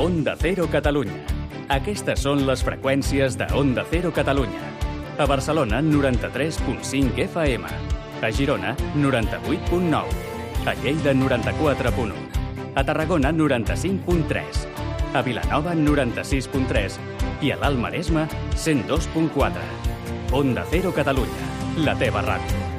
Onda Cero Catalunya. Aquestes són les freqüències de Onda Cero Catalunya. A Barcelona, 93.5 FM. A Girona, 98.9. A Lleida, 94.1. A Tarragona, 95.3. A Vilanova, 96.3. I a l'Alt Maresme, 102.4. Onda Cero Catalunya, la teva ràdio.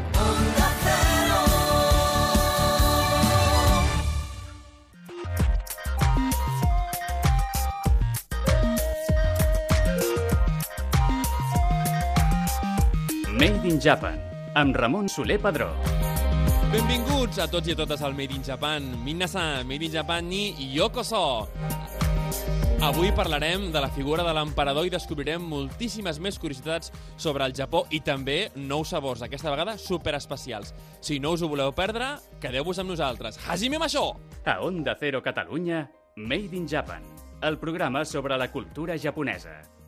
Made in Japan, amb Ramon Soler Padró. Benvinguts a tots i a totes al Made in Japan. Minna-san, Made in Japan ni Yokoso. Avui parlarem de la figura de l'emperador i descobrirem moltíssimes més curiositats sobre el Japó i també nous sabors, aquesta vegada superespecials. Si no us ho voleu perdre, quedeu-vos amb nosaltres. Hajime Masho! A Onda Cero Catalunya, Made in Japan, el programa sobre la cultura japonesa.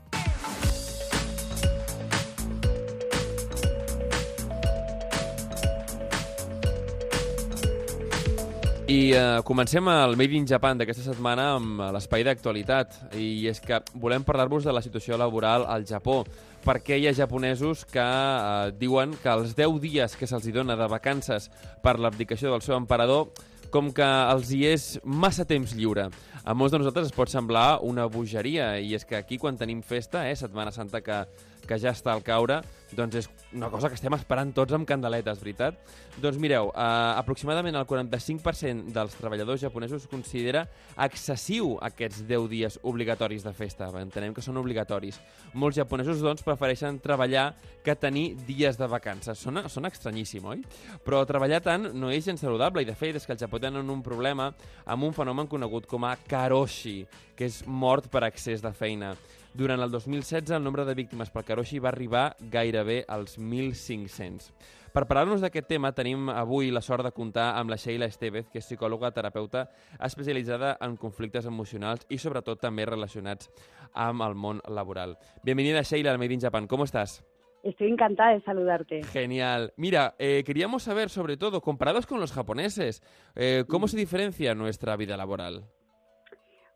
I uh, comencem el Made in Japan d'aquesta setmana amb eh, l'espai d'actualitat. I és que volem parlar-vos de la situació laboral al Japó, perquè hi ha japonesos que uh, diuen que els 10 dies que se'ls dona de vacances per l'abdicació del seu emperador com que els hi és massa temps lliure. A molts de nosaltres es pot semblar una bogeria, i és que aquí quan tenim festa, eh, Setmana Santa que, que ja està al caure, doncs és una cosa que estem esperant tots amb candeletes, veritat? Doncs mireu, eh, aproximadament el 45% dels treballadors japonesos considera excessiu aquests 10 dies obligatoris de festa. Entenem que són obligatoris. Molts japonesos, doncs, prefereixen treballar que tenir dies de vacances. Sona, sona estranyíssim, oi? Però treballar tant no és gens saludable i, de fet, és que el Japó tenen un problema amb un fenomen conegut com a karoshi, que és mort per excés de feina. Durant el 2016, el nombre de víctimes per karoshi va arribar gairebé als 1.500. Per parlar-nos d'aquest tema, tenim avui la sort de comptar amb la Sheila Estevez, que és psicòloga terapeuta especialitzada en conflictes emocionals i sobretot també relacionats amb el món laboral. Bienvenida, Sheila, al Made in Japan. ¿Cómo estás? Estoy encantada de saludarte. Genial. Mira, eh, queríamos saber, sobre todo, comparados con los japoneses, eh, ¿cómo se diferencia nuestra vida laboral?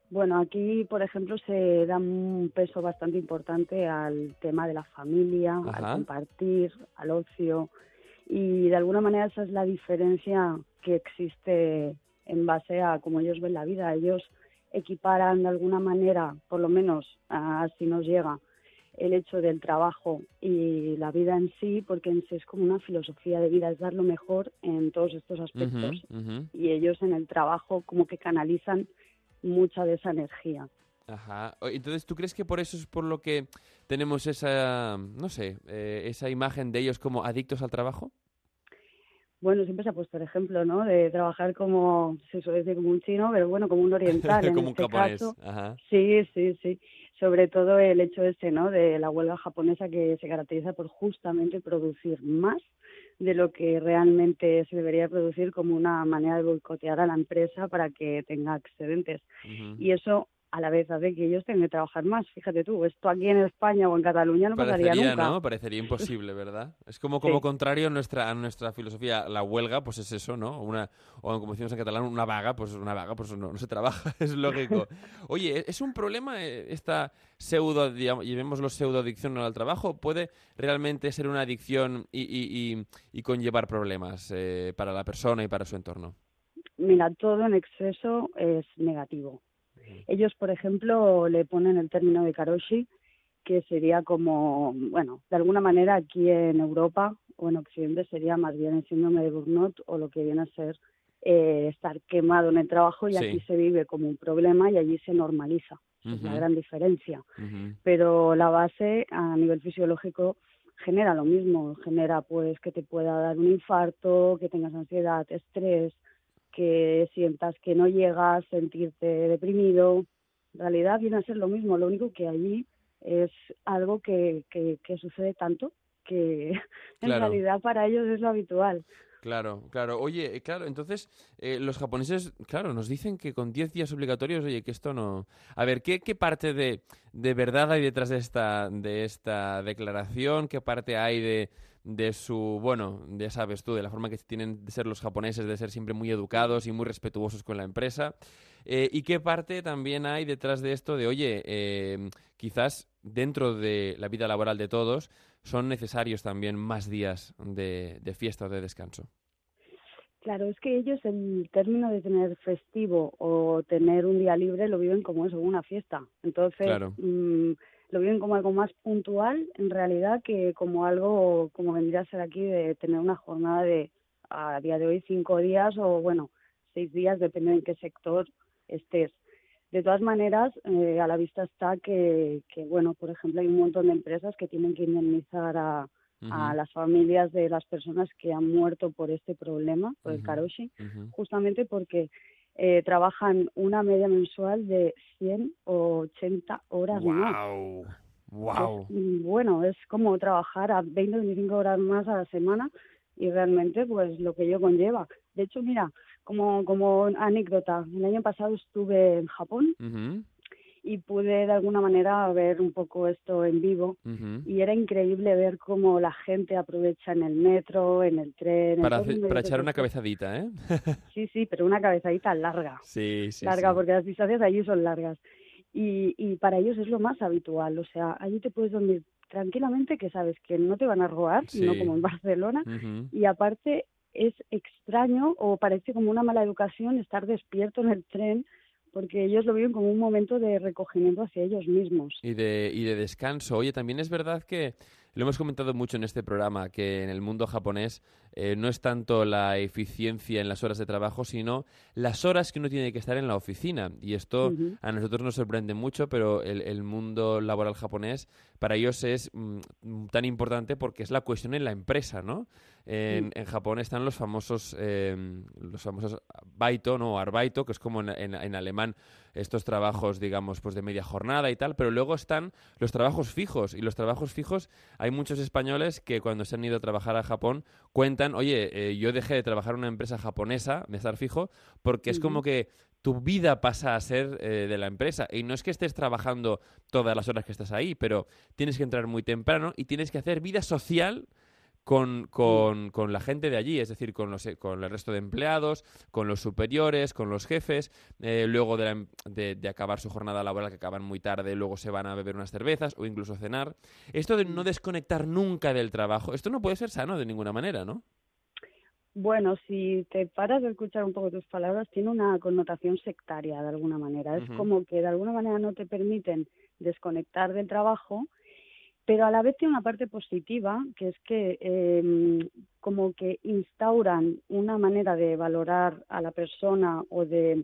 Bueno, aquí, por ejemplo, se da un peso bastante importante al tema de la familia, Ajá. al compartir, al ocio. Y de alguna manera esa es la diferencia que existe en base a cómo ellos ven la vida. Ellos equiparan de alguna manera, por lo menos así nos llega, el hecho del trabajo y la vida en sí, porque en sí es como una filosofía de vida, es dar lo mejor en todos estos aspectos. Y ellos en el trabajo como que canalizan mucha de esa energía. Ajá. Entonces, ¿tú crees que por eso es por lo que tenemos esa, no sé, eh, esa imagen de ellos como adictos al trabajo? Bueno, siempre se ha puesto el ejemplo, ¿no? De trabajar como, se suele decir como un chino, pero bueno, como un oriental en un este japonés. caso. Ajá. Sí, sí, sí. Sobre todo el hecho ese, ¿no? De la huelga japonesa que se caracteriza por justamente producir más de lo que realmente se debería producir como una manera de boicotear a la empresa para que tenga excedentes. Y eso a la vez hace que ellos tengan que trabajar más. Fíjate tú, esto aquí en España o en Cataluña no pasaría nunca. ¿no? Parecería imposible, ¿verdad? Es como, como Sí. contrario a nuestra, a nuestra filosofía. La huelga, pues es eso, ¿no? Una, o como decimos en catalán, una vaga, pues una vaga, pues no, no se trabaja, es lógico. Oye, ¿es un problema eh, esta pseudo, digamos, llamémoslo pseudoadicción al trabajo? ¿Puede realmente ser una adicción y, y, y, y conllevar problemas eh, para la persona y para su entorno? Mira, todo en exceso es negativo. Ellos, por ejemplo, le ponen el término de karoshi, que sería como, bueno, de alguna manera aquí en Europa o en Occidente sería más bien el síndrome de burnout o lo que viene a ser eh, estar quemado en el trabajo y Sí. aquí se vive como un problema y allí se normaliza. Es la gran diferencia. Pero la base a nivel fisiológico genera lo mismo, genera pues que te pueda dar un infarto, que tengas ansiedad, estrés, que sientas que no llegas, sentirte deprimido. En realidad viene a ser lo mismo, lo único que allí es algo que, que, que sucede tanto que en realidad para ellos es lo habitual. Claro, claro. Oye, eh, claro, entonces eh, los japoneses, claro, nos dicen que con 10 días obligatorios, oye, que esto no... A ver, ¿qué, qué parte de, de verdad hay detrás de esta, de esta declaración? ¿Qué parte hay de, de su, bueno, ya sabes tú, de la forma que tienen de ser los japoneses, de ser siempre muy educados y muy respetuosos con la empresa. Eh, ¿Y qué parte también hay detrás de esto de, oye, eh, quizás dentro de la vida laboral de todos son necesarios también más días de, de fiesta o de descanso? Claro, es que ellos el término de tener festivo o tener un día libre lo viven como eso, una fiesta. Entonces, mm, lo viven como algo más puntual en realidad que como algo como vendría a ser aquí de tener una jornada de a día de hoy cinco días o bueno, seis días, depende en qué sector estés. De todas maneras, eh, a la vista está que, que, bueno, por ejemplo, hay un montón de empresas que tienen que indemnizar a, a las familias de las personas que han muerto por este problema, por el karoshi, justamente porque eh, trabajan una media mensual de 100 o 80 horas wow. Wow. bueno, es como trabajar a 20 o 25 horas más a la semana y realmente pues lo que ello conlleva. De hecho, mira, como, como anécdota, el año pasado estuve en Japón y pude de alguna manera ver un poco esto en vivo y era increíble ver cómo la gente aprovecha en el metro, en el tren. Para, para echar una cabezadita, ¿eh? sí, sí, pero una cabezadita larga. Sí, sí. Larga, porque las distancias allí son largas. Y, y para ellos es lo más habitual, o sea, allí te puedes dormir tranquilamente que sabes que no te van a robar, no como en Barcelona, y aparte es extraño o parece como una mala educación estar despierto en el tren porque ellos lo viven como un momento de recogimiento hacia ellos mismos. Y de, y de descanso. Oye, también es verdad que lo hemos comentado mucho en este programa, que en el mundo japonés eh, no es tanto la eficiencia en las horas de trabajo, sino las horas que uno tiene que estar en la oficina. Y esto a nosotros nos sorprende mucho, pero el, mundo laboral japonés para ellos es mm, tan importante porque es la cuestión en la empresa, ¿no? En, Japón están los famosos, em, los famosos baito, ¿no? Arbaito, que es como en, en alemán estos trabajos, digamos, pues de media jornada y tal, pero luego están los trabajos fijos. Y los trabajos fijos, hay muchos españoles que cuando se han ido a trabajar a Japón cuentan, oye, eh, yo dejé de trabajar en una empresa japonesa, de estar fijo, porque es como que tu vida pasa a ser eh, de la empresa. Y no es que estés trabajando todas las horas que estás ahí, pero tienes que entrar muy temprano y tienes que hacer vida social con, con, con, la gente de allí, es decir, con, los, con el resto de empleados, con los superiores, con los jefes, eh, luego de, de, de, acabar su jornada laboral, que acaban muy tarde, luego se van a beber unas cervezas o incluso cenar. Esto de no desconectar nunca del trabajo, esto no puede ser sano de ninguna manera, ¿no? Bueno, si te paras de escuchar un poco tus palabras, tiene una connotación sectaria de alguna manera. Es como que de alguna manera no te permiten desconectar del trabajo pero a la vez tiene una parte positiva, que es que eh, como que instauran una manera de valorar a la persona o de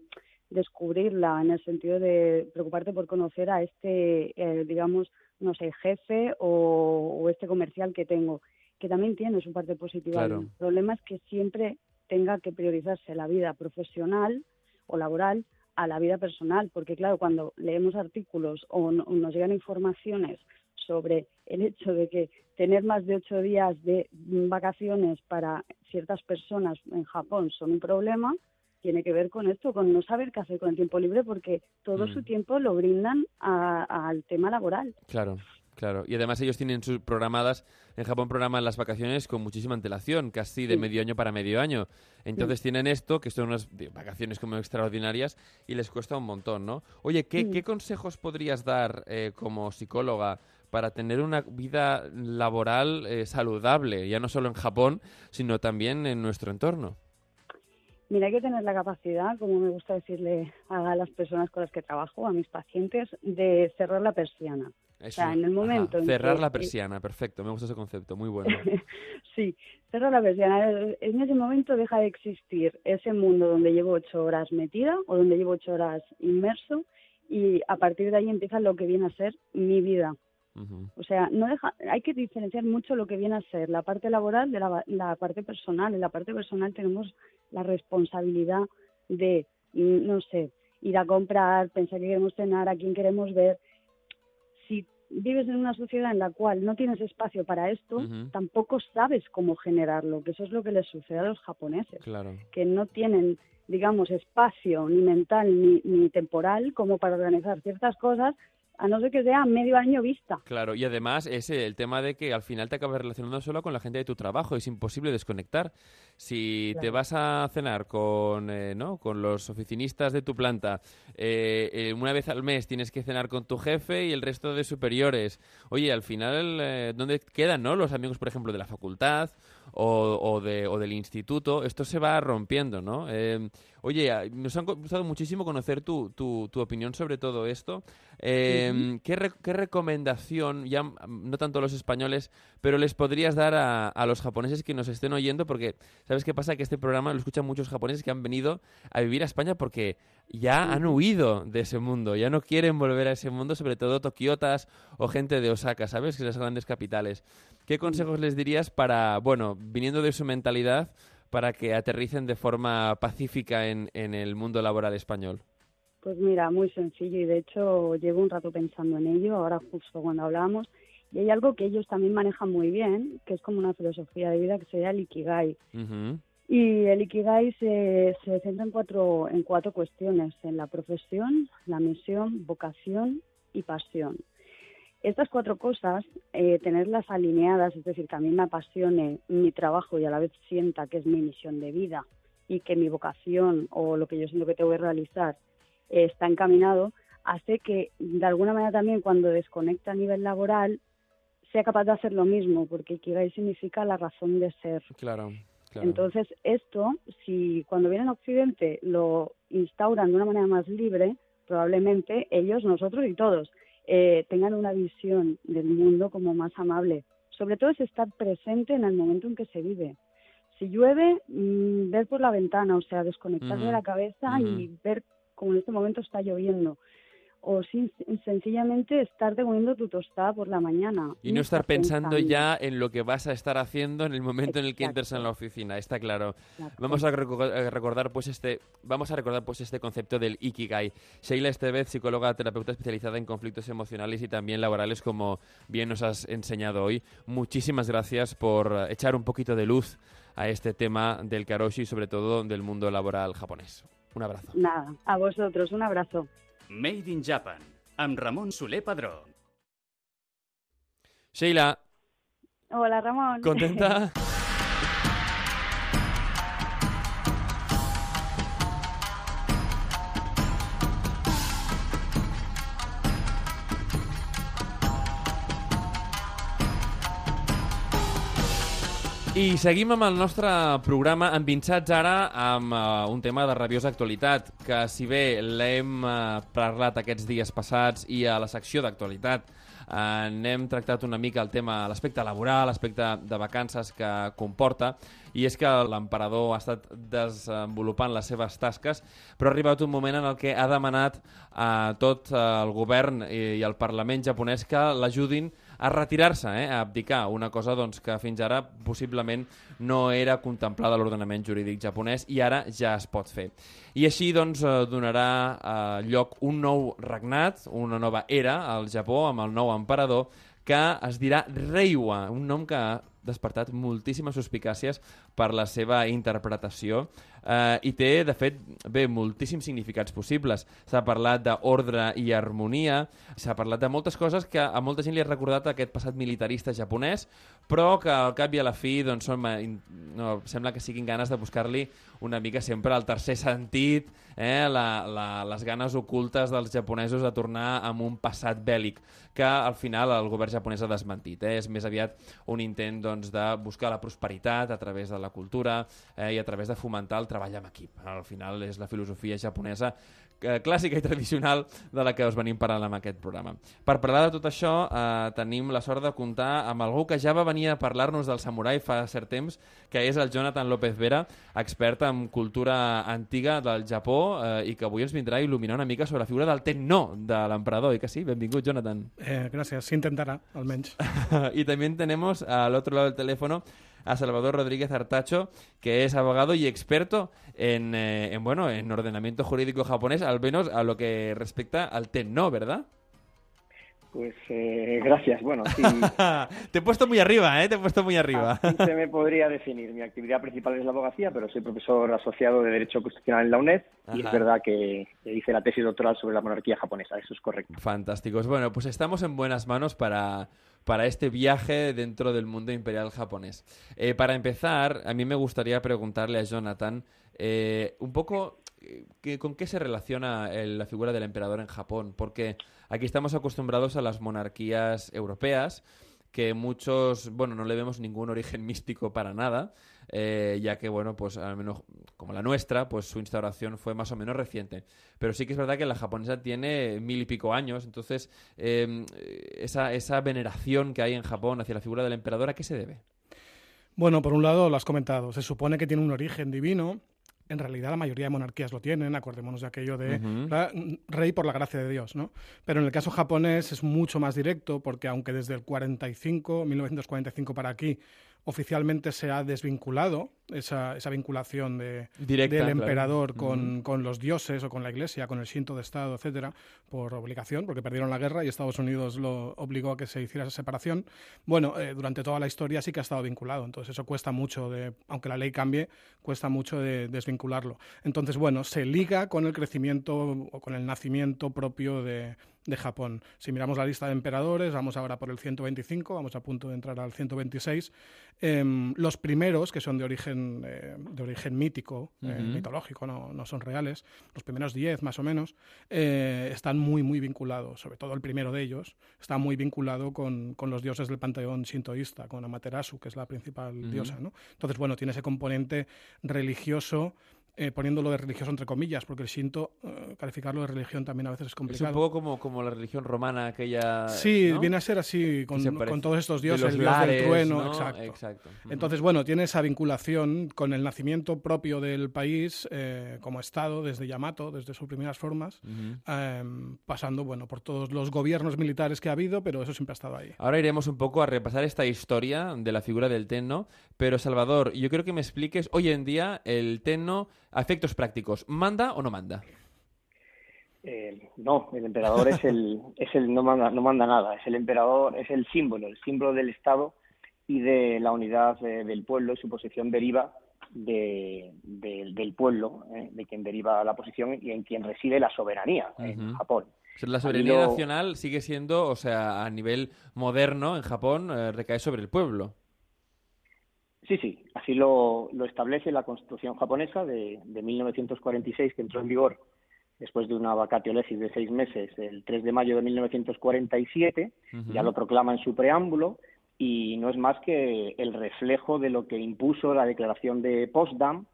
descubrirla en el sentido de preocuparte por conocer a este, eh, digamos, no sé, jefe o, este comercial que tengo, que también tiene su parte positiva. El problema es que siempre tenga que priorizarse la vida profesional o laboral a la vida personal, porque claro, cuando leemos artículos o nos llegan informaciones sobre el hecho de que tener más de ocho días de vacaciones para ciertas personas en Japón son un problema, tiene que ver con esto, con no saber qué hacer con el tiempo libre, porque todo su mm. tiempo lo brindan al tema laboral. Claro. Claro, y además ellos tienen sus programadas, en Japón programan las vacaciones con muchísima antelación, casi de medio año para medio año. Entonces tienen esto, que son unas vacaciones como extraordinarias, y les cuesta un montón, ¿no? Oye, ¿qué, ¿qué consejos podrías dar eh, como psicóloga para tener una vida laboral eh, saludable, ya no solo en Japón, sino también en nuestro entorno? Mira, hay que tener la capacidad, como me gusta decirle a las personas con las que trabajo, a mis pacientes, de cerrar la persiana. o sea, en el momento cerrar la persiana, perfecto, me gusta ese concepto, muy bueno. sí, cerrar la persiana. En ese momento deja de existir ese mundo donde llevo ocho horas metida o donde llevo ocho horas inmerso y a partir de ahí empieza lo que viene a ser mi vida. O sea, no deja, hay que diferenciar mucho lo que viene a ser la parte laboral de la, la parte personal. En la parte personal tenemos la responsabilidad de, mm, no sé, ir a comprar, pensar que queremos cenar, a quién queremos ver. Si vives en una sociedad en la cual no tienes espacio para esto, tampoco sabes cómo generarlo, que eso es lo que les sucede a los japoneses, que no tienen, digamos, espacio ni mental ni, ni temporal como para organizar ciertas cosas a no ser que sea medio año vista. Claro, y además es el tema de que al final te acabas relacionando solo con la gente de tu trabajo, es imposible desconectar. Si te vas a cenar con, eh, ¿no? con los oficinistas de tu planta, eh, eh, una vez al mes tienes que cenar con tu jefe y el resto de superiores. Oye, al final, ¿dónde quedan no? los amigos, por ejemplo, de la facultad o, o, de, o del instituto? Esto se va rompiendo, ¿no? Oye, nos ha gustado muchísimo conocer tu, tu, tu opinión sobre todo esto. Eh, ¿qué, recomendación, ya no tanto a los españoles, pero les podrías dar a, a, los japoneses que nos estén oyendo? Porque, ¿sabes qué pasa? Que este programa lo escuchan muchos japoneses que han venido a vivir a España porque ya han huido de ese mundo, ya no quieren volver a ese mundo, sobre todo tokiotas o gente de Osaka, ¿sabes? Que son las grandes capitales. ¿Qué consejos les dirías para, bueno, viniendo de su mentalidad, para que aterricen de forma pacífica en, en el mundo laboral español? Pues mira, muy sencillo y de hecho llevo un rato pensando en ello, ahora justo cuando hablábamos, y hay algo que ellos también manejan muy bien, que es como una filosofía de vida que sería el Ikigai. Y el Ikigai se, se centra en cuatro, en cuatro cuestiones, en la profesión, la misión, vocación y pasión. Estas cuatro cosas, eh, tenerlas alineadas, es decir, que a mí me apasione mi trabajo y a la vez sienta que es mi misión de vida y que mi vocación o lo que yo siento que tengo que realizar eh, está encaminado, hace que de alguna manera también cuando desconecta a nivel laboral sea capaz de hacer lo mismo, porque Ikigai significa la razón de ser. Claro. Claro. Entonces, esto, si cuando vienen a Occidente lo instauran de una manera más libre, probablemente ellos, nosotros y todos eh, tengan una visión del mundo como más amable. Sobre todo es estar presente en el momento en que se vive. Si llueve, mm, ver por la ventana, o sea, desconectar de la cabeza y ver como en este momento está lloviendo o sin, sencillamente estar comiendo tu tostada por la mañana. Y no estar pensando, ya en lo que vas a estar haciendo en el momento en el que entres en la oficina, está claro. Vamos a recordar pues este vamos a recordar pues este concepto del ikigai. Sheila Estevez, psicóloga terapeuta especializada en conflictos emocionales y también laborales como bien nos has enseñado hoy. Muchísimas gracias por echar un poquito de luz a este tema del karoshi y sobre todo del mundo laboral japonés. Un abrazo. Nada, a vosotros, un abrazo. Made in Japan, amb Ramon Soler Padró. Sheila. Hola, Ramon. ¿Contenta? I seguim amb el nostre programa envinxats ara amb uh, un tema de rabiosa actualitat, que si bé l'hem uh, parlat aquests dies passats i a la secció d'actualitat uh, n'hem tractat una mica el tema, l'aspecte laboral, l'aspecte de vacances que comporta, i és que l'emperador ha estat desenvolupant les seves tasques, però ha arribat un moment en el que ha demanat a tot el govern i, i el Parlament japonès que l'ajudin a retirar-se, eh, a abdicar, una cosa doncs, que fins ara possiblement no era contemplada a l'ordenament jurídic japonès i ara ja es pot fer. I així doncs, eh, donarà eh, lloc un nou regnat, una nova era al Japó amb el nou emperador que es dirà Reiwa, un nom que despertat moltíssimes suspicàcies per la seva interpretació eh, i té, de fet, bé, moltíssims significats possibles. S'ha parlat d'ordre i harmonia, s'ha parlat de moltes coses que a molta gent li ha recordat aquest passat militarista japonès, però que al cap i a la fi doncs, són, no, sembla que siguin ganes de buscar-li una mica sempre el tercer sentit, eh, la, la, les ganes ocultes dels japonesos a tornar amb un passat bèl·lic, que al final el govern japonès ha desmentit. Eh? És més aviat un intent doncs, de buscar la prosperitat a través de la cultura eh, i a través de fomentar el treball en equip. Al final és la filosofia japonesa eh, clàssica i tradicional de la que us venim parlant en aquest programa. Per parlar de tot això, eh, tenim la sort de comptar amb algú que ja va venir a parlar-nos del samurai fa cert temps, que és el Jonathan López Vera, expert en cultura antiga del Japó eh, i que avui ens vindrà a il·luminar una mica sobre la figura del Tenno de l'emperador, i que sí? Benvingut, Jonathan. Eh, gracias, s'intentarà, almenys. y también tenemos al otro lado del teléfono a Salvador Rodríguez Artacho, que es abogado y experto en, eh, en, bueno, en ordenamiento jurídico japonés, al menos a lo que respecta al TEN, ¿no? ¿Verdad? Pues eh, gracias. Bueno, sí. Te he puesto muy arriba, ¿eh? Te he puesto muy arriba. Se me podría definir. Mi actividad principal es la abogacía, pero soy profesor asociado de Derecho Constitucional en la UNED y es verdad que hice la tesis doctoral sobre la monarquía japonesa. Eso es correcto. Fantásticos. Bueno, pues estamos en buenas manos para, para este viaje dentro del mundo imperial japonés. Eh, para empezar, a mí me gustaría preguntarle a Jonathan eh, un poco eh, con qué se relaciona el- la figura del emperador en Japón, porque aquí estamos acostumbrados a las monarquías europeas que muchos, bueno, no le vemos ningún origen místico para nada, eh, ya que, bueno, pues al menos como la nuestra, pues su instauración fue más o menos reciente. Pero sí que es verdad que la japonesa tiene mil y pico años, entonces eh, esa, esa veneración que hay en Japón hacia la figura del emperador, ¿a qué se debe? Bueno, por un lado lo has comentado, se supone que tiene un origen divino. En realidad la mayoría de monarquías lo tienen, acordémonos de aquello de rey por la gracia de Dios, ¿no? Pero en el caso japonés es mucho más directo porque aunque desde el 45, 1945 para aquí, oficialmente se ha desvinculado esa, esa vinculación de, Directa, del claro. emperador con, con los dioses o con la iglesia, con el Shinto de Estado, etcétera, por obligación, porque perdieron la guerra y Estados Unidos lo obligó a que se hiciera esa separación. Bueno, eh, durante toda la historia sí que ha estado vinculado, entonces eso cuesta mucho, de, aunque la ley cambie, cuesta mucho de desvincularlo. Entonces, bueno, se liga con el crecimiento o con el nacimiento propio de, de Japón. Si miramos la lista de emperadores, vamos ahora por el 125, vamos a punto de entrar al 126. Em, los primeros, que son de origen, eh, de origen mítico, eh, mitológico, no, no son reales, los primeros 10 más o menos, eh, están muy, muy vinculados, sobre todo el primero de ellos, está muy vinculado con, con los dioses del panteón shintoísta, con Amaterasu, que es la principal diosa. ¿no? Entonces, bueno, tiene ese componente religioso. Eh, poniéndolo de religioso entre comillas, porque el Shinto, eh, calificarlo de religión también a veces es Es complicado. un poco como, como la religión romana aquella... Sí, ¿no? viene a ser así, con, se con todos estos De dioses, los el dios lares, del trueno, ¿no? exacto. Entonces, bueno, tiene esa vinculación con el nacimiento propio del país eh, como Estado, desde Yamato, desde sus primeras formas, em, pasando, bueno, por todos los gobiernos militares que ha habido, pero eso siempre ha estado ahí. Ahora iremos un poco a repasar esta historia de la figura del tenno, pero Salvador, yo quiero que me expliques hoy en día el tenno a efectos prácticos. ¿Manda o no manda? Eh, no, el emperador es el, es el no manda, no manda nada. Es el emperador, es el símbolo, el símbolo del Estado y de la unidad eh, del pueblo. Y su posición deriva de, de- del pueblo, eh, de quien deriva la posición y en quien reside la soberanía en. Japón. O sea, La soberanía lo- nacional sigue siendo, o sea, a nivel moderno en Japón, eh, recae sobre el pueblo. Sí, sí, así lo, lo establece la Constitución japonesa de, de 1946, que entró en vigor después de una vacatio legis de seis meses, el 3 de mayo de 1947, Ujú. ya lo proclama en su preámbulo, y no es más que el reflejo de lo que impuso la declaración de Potsdam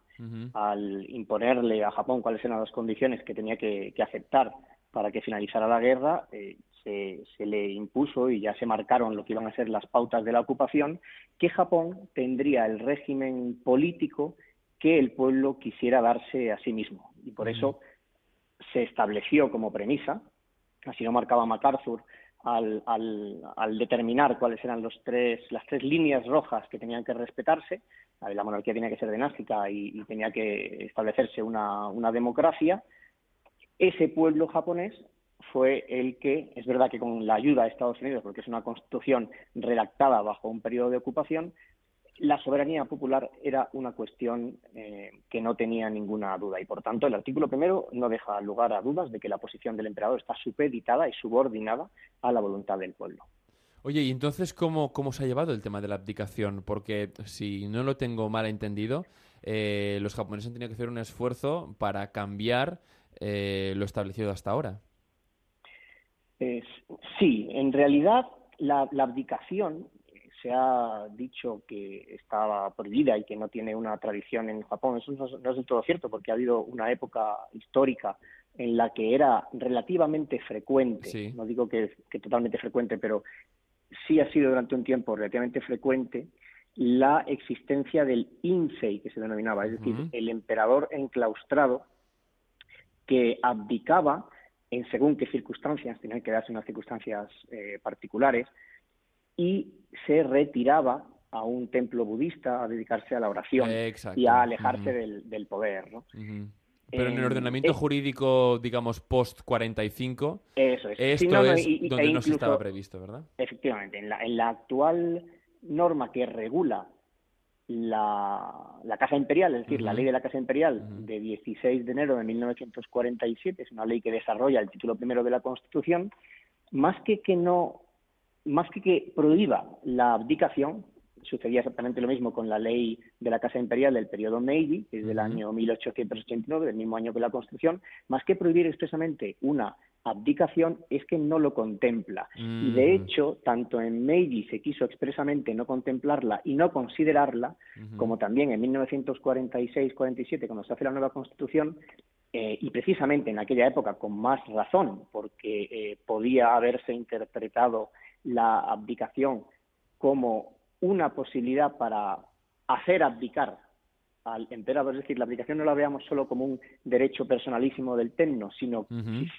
al imponerle a Japón cuáles eran las condiciones que tenía que, que aceptar para que finalizara la guerra, eh, se, se le impuso y ya se marcaron lo que iban a ser las pautas de la ocupación, que Japón tendría el régimen político que el pueblo quisiera darse a sí mismo. Y por eso se estableció como premisa, así lo marcaba MacArthur, al, al, al determinar cuáles eran los tres, las tres líneas rojas que tenían que respetarse, la, monarquía tenía que ser dinástica y, y tenía que establecerse una, una democracia, ese pueblo japonés fue el que, es verdad que con la ayuda de Estados Unidos, porque es una constitución redactada bajo un periodo de ocupación, la soberanía popular era una cuestión eh, que no tenía ninguna duda y por tanto el artículo primero no deja lugar a dudas de que la posición del emperador está supeditada y subordinada a la voluntad del pueblo. Oye, ¿y entonces cómo, cómo se ha llevado el tema de la abdicación? Porque si no lo tengo mal entendido, eh, los japoneses han tenido que hacer un esfuerzo para cambiar eh, lo establecido hasta ahora. Es- sí, en realidad la, la abdicación eh, se ha dicho que estaba prohibida y que no tiene una tradición en Japón. Eso no, es- no es del todo cierto porque ha habido una época histórica en la que era relativamente frecuente, Sí. no digo que, que totalmente frecuente, pero sí ha sido durante un tiempo relativamente frecuente la existencia del insei que se denominaba, es decir, el emperador enclaustrado que abdicaba en según qué circunstancias, tenían que darse unas circunstancias eh, particulares, y se retiraba a un templo budista a dedicarse a la oración Exacto. y a alejarse Ujú. del, del poder. ¿no? Ujú. Pero en el ordenamiento jurídico, digamos, post-45, eso es. esto es donde no se estaba previsto, ¿verdad? Efectivamente. En la, en la actual norma que regula la, la Casa Imperial, es decir, la ley de la Casa Imperial de 16 de enero de 1947, es una ley que desarrolla el título primero de la Constitución, más que que no, más que que prohíba la abdicación, sucedía exactamente lo mismo con la ley de la Casa Imperial del periodo Meiji, que es del año 1889, del mismo año que la Constitución, más que prohibir expresamente una abdicación es que no lo contempla. Y de hecho, tanto en Meiji se quiso expresamente no contemplarla y no considerarla, como también en 1946-47, cuando se hace la nueva Constitución, eh, y precisamente en aquella época con más razón, porque eh, podía haberse interpretado la abdicación como una posibilidad para hacer abdicar al emperador, es decir, la abdicación no la veamos solo como un derecho personalísimo del tenno, sino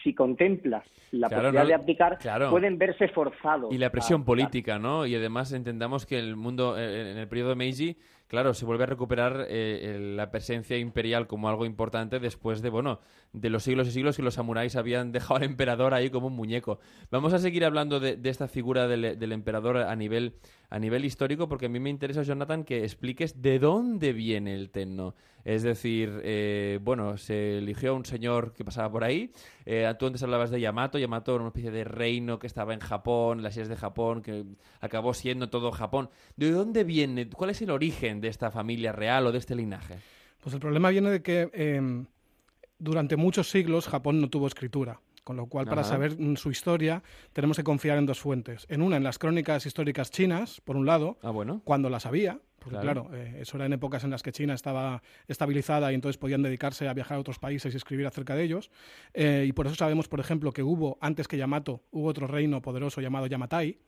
si, contemplas la posibilidad de abdicar, pueden verse forzados. Y la presión política, ¿no? Y además entendamos que el mundo, eh, en el periodo de Meiji, claro, se vuelve a recuperar eh, la presencia imperial como algo importante después de, bueno, de los siglos y siglos que los samuráis habían dejado al emperador ahí como un muñeco. Vamos a seguir hablando de, esta figura del, emperador a nivel, a nivel histórico porque a mí me interesa, Jonathan, que expliques de dónde viene el tenno. Es decir, eh, bueno, se eligió un señor que pasaba por ahí. Eh, tú antes hablabas de Yamato. Yamato era una especie de reino que estaba en Japón, las islas de Japón, que acabó siendo todo Japón. ¿De dónde viene? ¿Cuál es el origen de esta familia real o de este linaje? Pues el problema viene de que em, durante muchos siglos Japón no tuvo escritura. Con lo cual, para saber su historia, tenemos que confiar en dos fuentes. En una, en las crónicas históricas chinas, por un lado, ah, bueno. cuando las había, porque claro, eh, eso era en épocas en las que China estaba estabilizada y entonces podían dedicarse a viajar a otros países y escribir acerca de ellos. Eh, y por eso sabemos, por ejemplo, que hubo, antes que Yamato, hubo otro reino poderoso llamado Yamatai,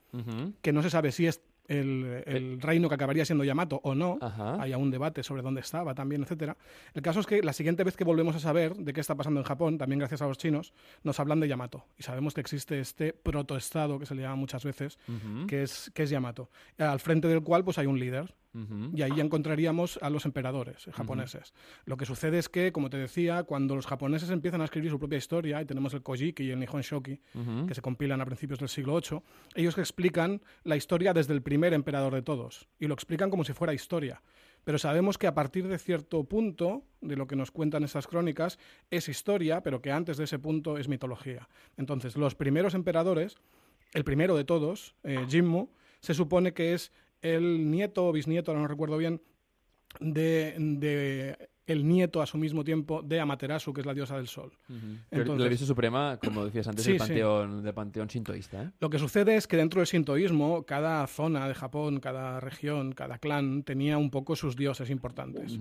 que no se sabe si es el, el, reino que acabaría siendo Yamato o no. Hay aún debate sobre dónde estaba también, etcétera. El caso es que la siguiente vez que volvemos a saber de qué está pasando en Japón, también gracias a los chinos, nos hablan de Yamato. Y sabemos que existe este protoestado, que se le llama muchas veces, que, es, que es Yamato. Al frente del cual pues hay un líder, y ahí encontraríamos a los emperadores japoneses. Lo que sucede es que, como te decía, cuando los japoneses empiezan a escribir su propia historia, y tenemos el Kojiki y el Nihon Shoki, que se compilan a principios del siglo VIII, ellos explican la historia desde el primer emperador de todos, y lo explican como si fuera historia. Pero sabemos que a partir de cierto punto, de lo que nos cuentan estas crónicas, es historia, pero que antes de ese punto es mitología. Entonces, los primeros emperadores, el primero de todos, eh, Jimmu, se supone que es el nieto o bisnieto, no recuerdo bien, de, el nieto a su mismo tiempo de Amaterasu, que es la diosa del sol. la diosa suprema, como decías antes, del, panteón, panteón sintoísta. ¿eh? Lo que sucede es que dentro del sintoísmo, cada zona de Japón, cada región, cada clan tenía un poco sus dioses importantes.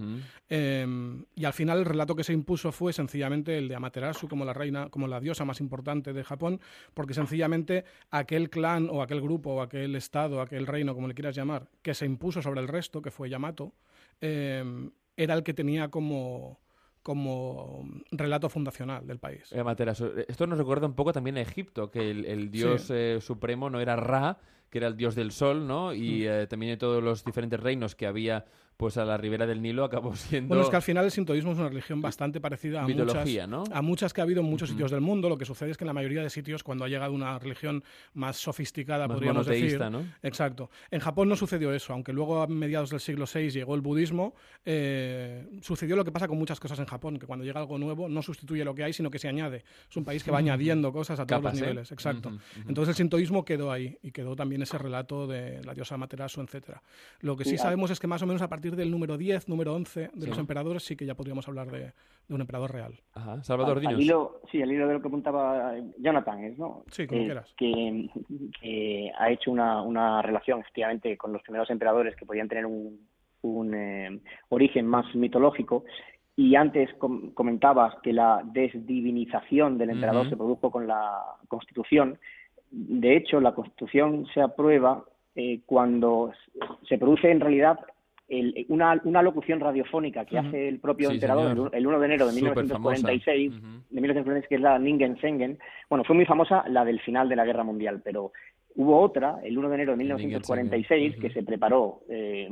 Em, y al final el relato que se impuso fue sencillamente el de Amaterasu como la reina, como la diosa más importante de Japón, porque sencillamente aquel clan o aquel grupo o aquel estado, aquel reino, como le quieras llamar, que se impuso sobre el resto, que fue Yamato, em, era el que tenía como, como relato fundacional del país. Eh, esto nos recuerda un poco también a Egipto, que el, dios eh, supremo no era Ra, que era el dios del sol, ¿no? Y mm. eh, también de todos los diferentes reinos que había pues a la ribera del Nilo acabó siendo... Bueno, es que al final el sintoísmo es una religión bastante parecida a, muchas, ¿no? a muchas que ha habido en muchos sitios del mundo. Lo que sucede es que en la mayoría de sitios, cuando ha llegado una religión más sofisticada, podríamos decir... ¿no? Exacto. En Japón no sucedió eso, aunque luego a mediados del siglo VI llegó el budismo, eh, sucedió lo que pasa con muchas cosas en Japón, que cuando llega algo nuevo no sustituye lo que hay, sino que se añade. Es un país que va añadiendo cosas a todos los ¿eh? niveles. Exacto. Entonces el sintoísmo quedó ahí y quedó también ese relato de la diosa Materasu, etcétera. Lo que sí sabemos es que más o menos a partir del número 10, número 11 de los emperadores, sí que ya podríamos hablar de, un emperador real. Ajá. Salvador, al, hilo, sí, al hilo de lo que apuntaba Jonathan, ¿no? Sí, como eh, quieras. Que, ha hecho una, una relación, efectivamente, con los primeros emperadores que podían tener un, un eh, origen más mitológico. Y antes comentabas que la desdivinización del emperador se produjo con la Constitución. De hecho, la Constitución se aprueba eh, cuando se produce en realidad una, una, locución radiofónica que hace el propio emperador el 1 de enero de 1946, de 1946, que es la Ningen Sengen. Bueno, fue muy famosa la del final de la Guerra Mundial, pero hubo otra, el 1 de enero de 1946, que se preparó eh,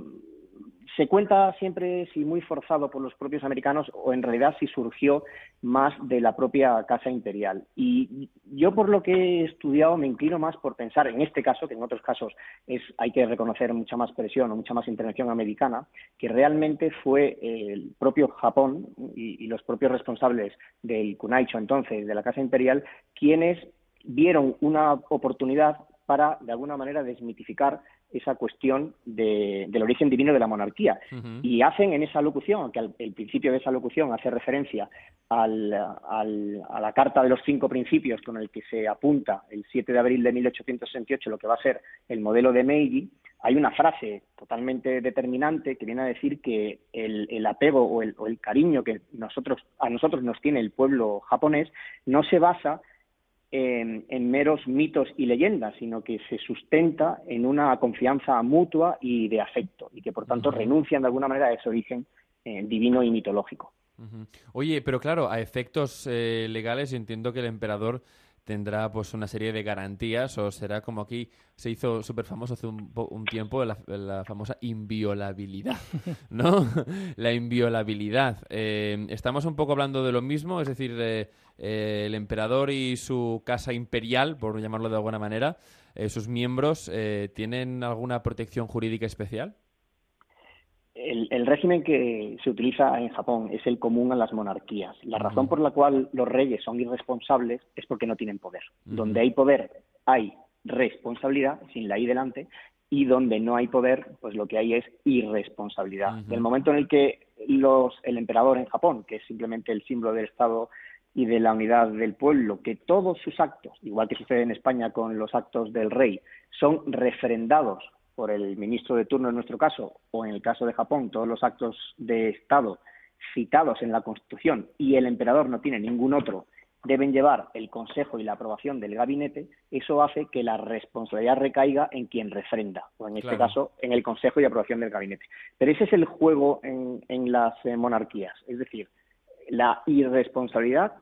se cuenta siempre si muy forzado por los propios americanos o en realidad si surgió más de la propia Casa Imperial. Y yo por lo que he estudiado me inclino más por pensar en este caso, que en otros casos es, hay que reconocer mucha más presión o mucha más intervención americana, que realmente fue el propio Japón y, y los propios responsables del Kunaicho entonces, de la Casa Imperial, quienes vieron una oportunidad para, de alguna manera, desmitificar esa cuestión del origen divino de la monarquía. Y hacen en esa locución, que al, el principio de esa locución hace referencia al, al, a la Carta de los Cinco Principios con el que se apunta el 7 de abril de 1868 lo que va a ser el modelo de Meiji, hay una frase totalmente determinante que viene a decir que el, el apego o el, o el cariño que nosotros, a nosotros nos tiene el pueblo japonés no se basa en, en, meros mitos y leyendas, sino que se sustenta en una confianza mutua y de afecto, y que por tanto uh -huh. renuncian de alguna manera a ese origen eh, divino y mitológico. Uh -huh. Oye, pero claro, a efectos eh, legales entiendo que el emperador tendrá pues una serie de garantías o será como aquí se hizo súper famoso hace un, un tiempo la, la, famosa inviolabilidad, ¿no? la inviolabilidad. Eh, estamos un poco hablando de lo mismo, es decir, de, eh, el emperador y su casa imperial, por llamarlo de alguna manera, eh, sus miembros, eh, ¿tienen alguna protección jurídica especial? El, el, régimen que se utiliza en Japón es el común a las monarquías. La uh -huh. razón por la cual los reyes son irresponsables es porque no tienen poder. Uh -huh. Donde hay poder hay responsabilidad, sin la I delante, y donde no hay poder, pues lo que hay es irresponsabilidad. Uh -huh. Del momento en el que los, el emperador en Japón, que es simplemente el símbolo del Estado y de la unidad del pueblo, que todos sus actos, igual que sucede en España con los actos del rey, son refrendados por el ministro de turno en nuestro caso, o en el caso de Japón, todos los actos de Estado citados en la Constitución y el emperador no tiene ningún otro, deben llevar el consejo y la aprobación del gabinete, eso hace que la responsabilidad recaiga en quien refrenda, o en este claro. caso en el consejo y aprobación del gabinete. Pero ese es el juego en, en las eh, monarquías, es decir, la irresponsabilidad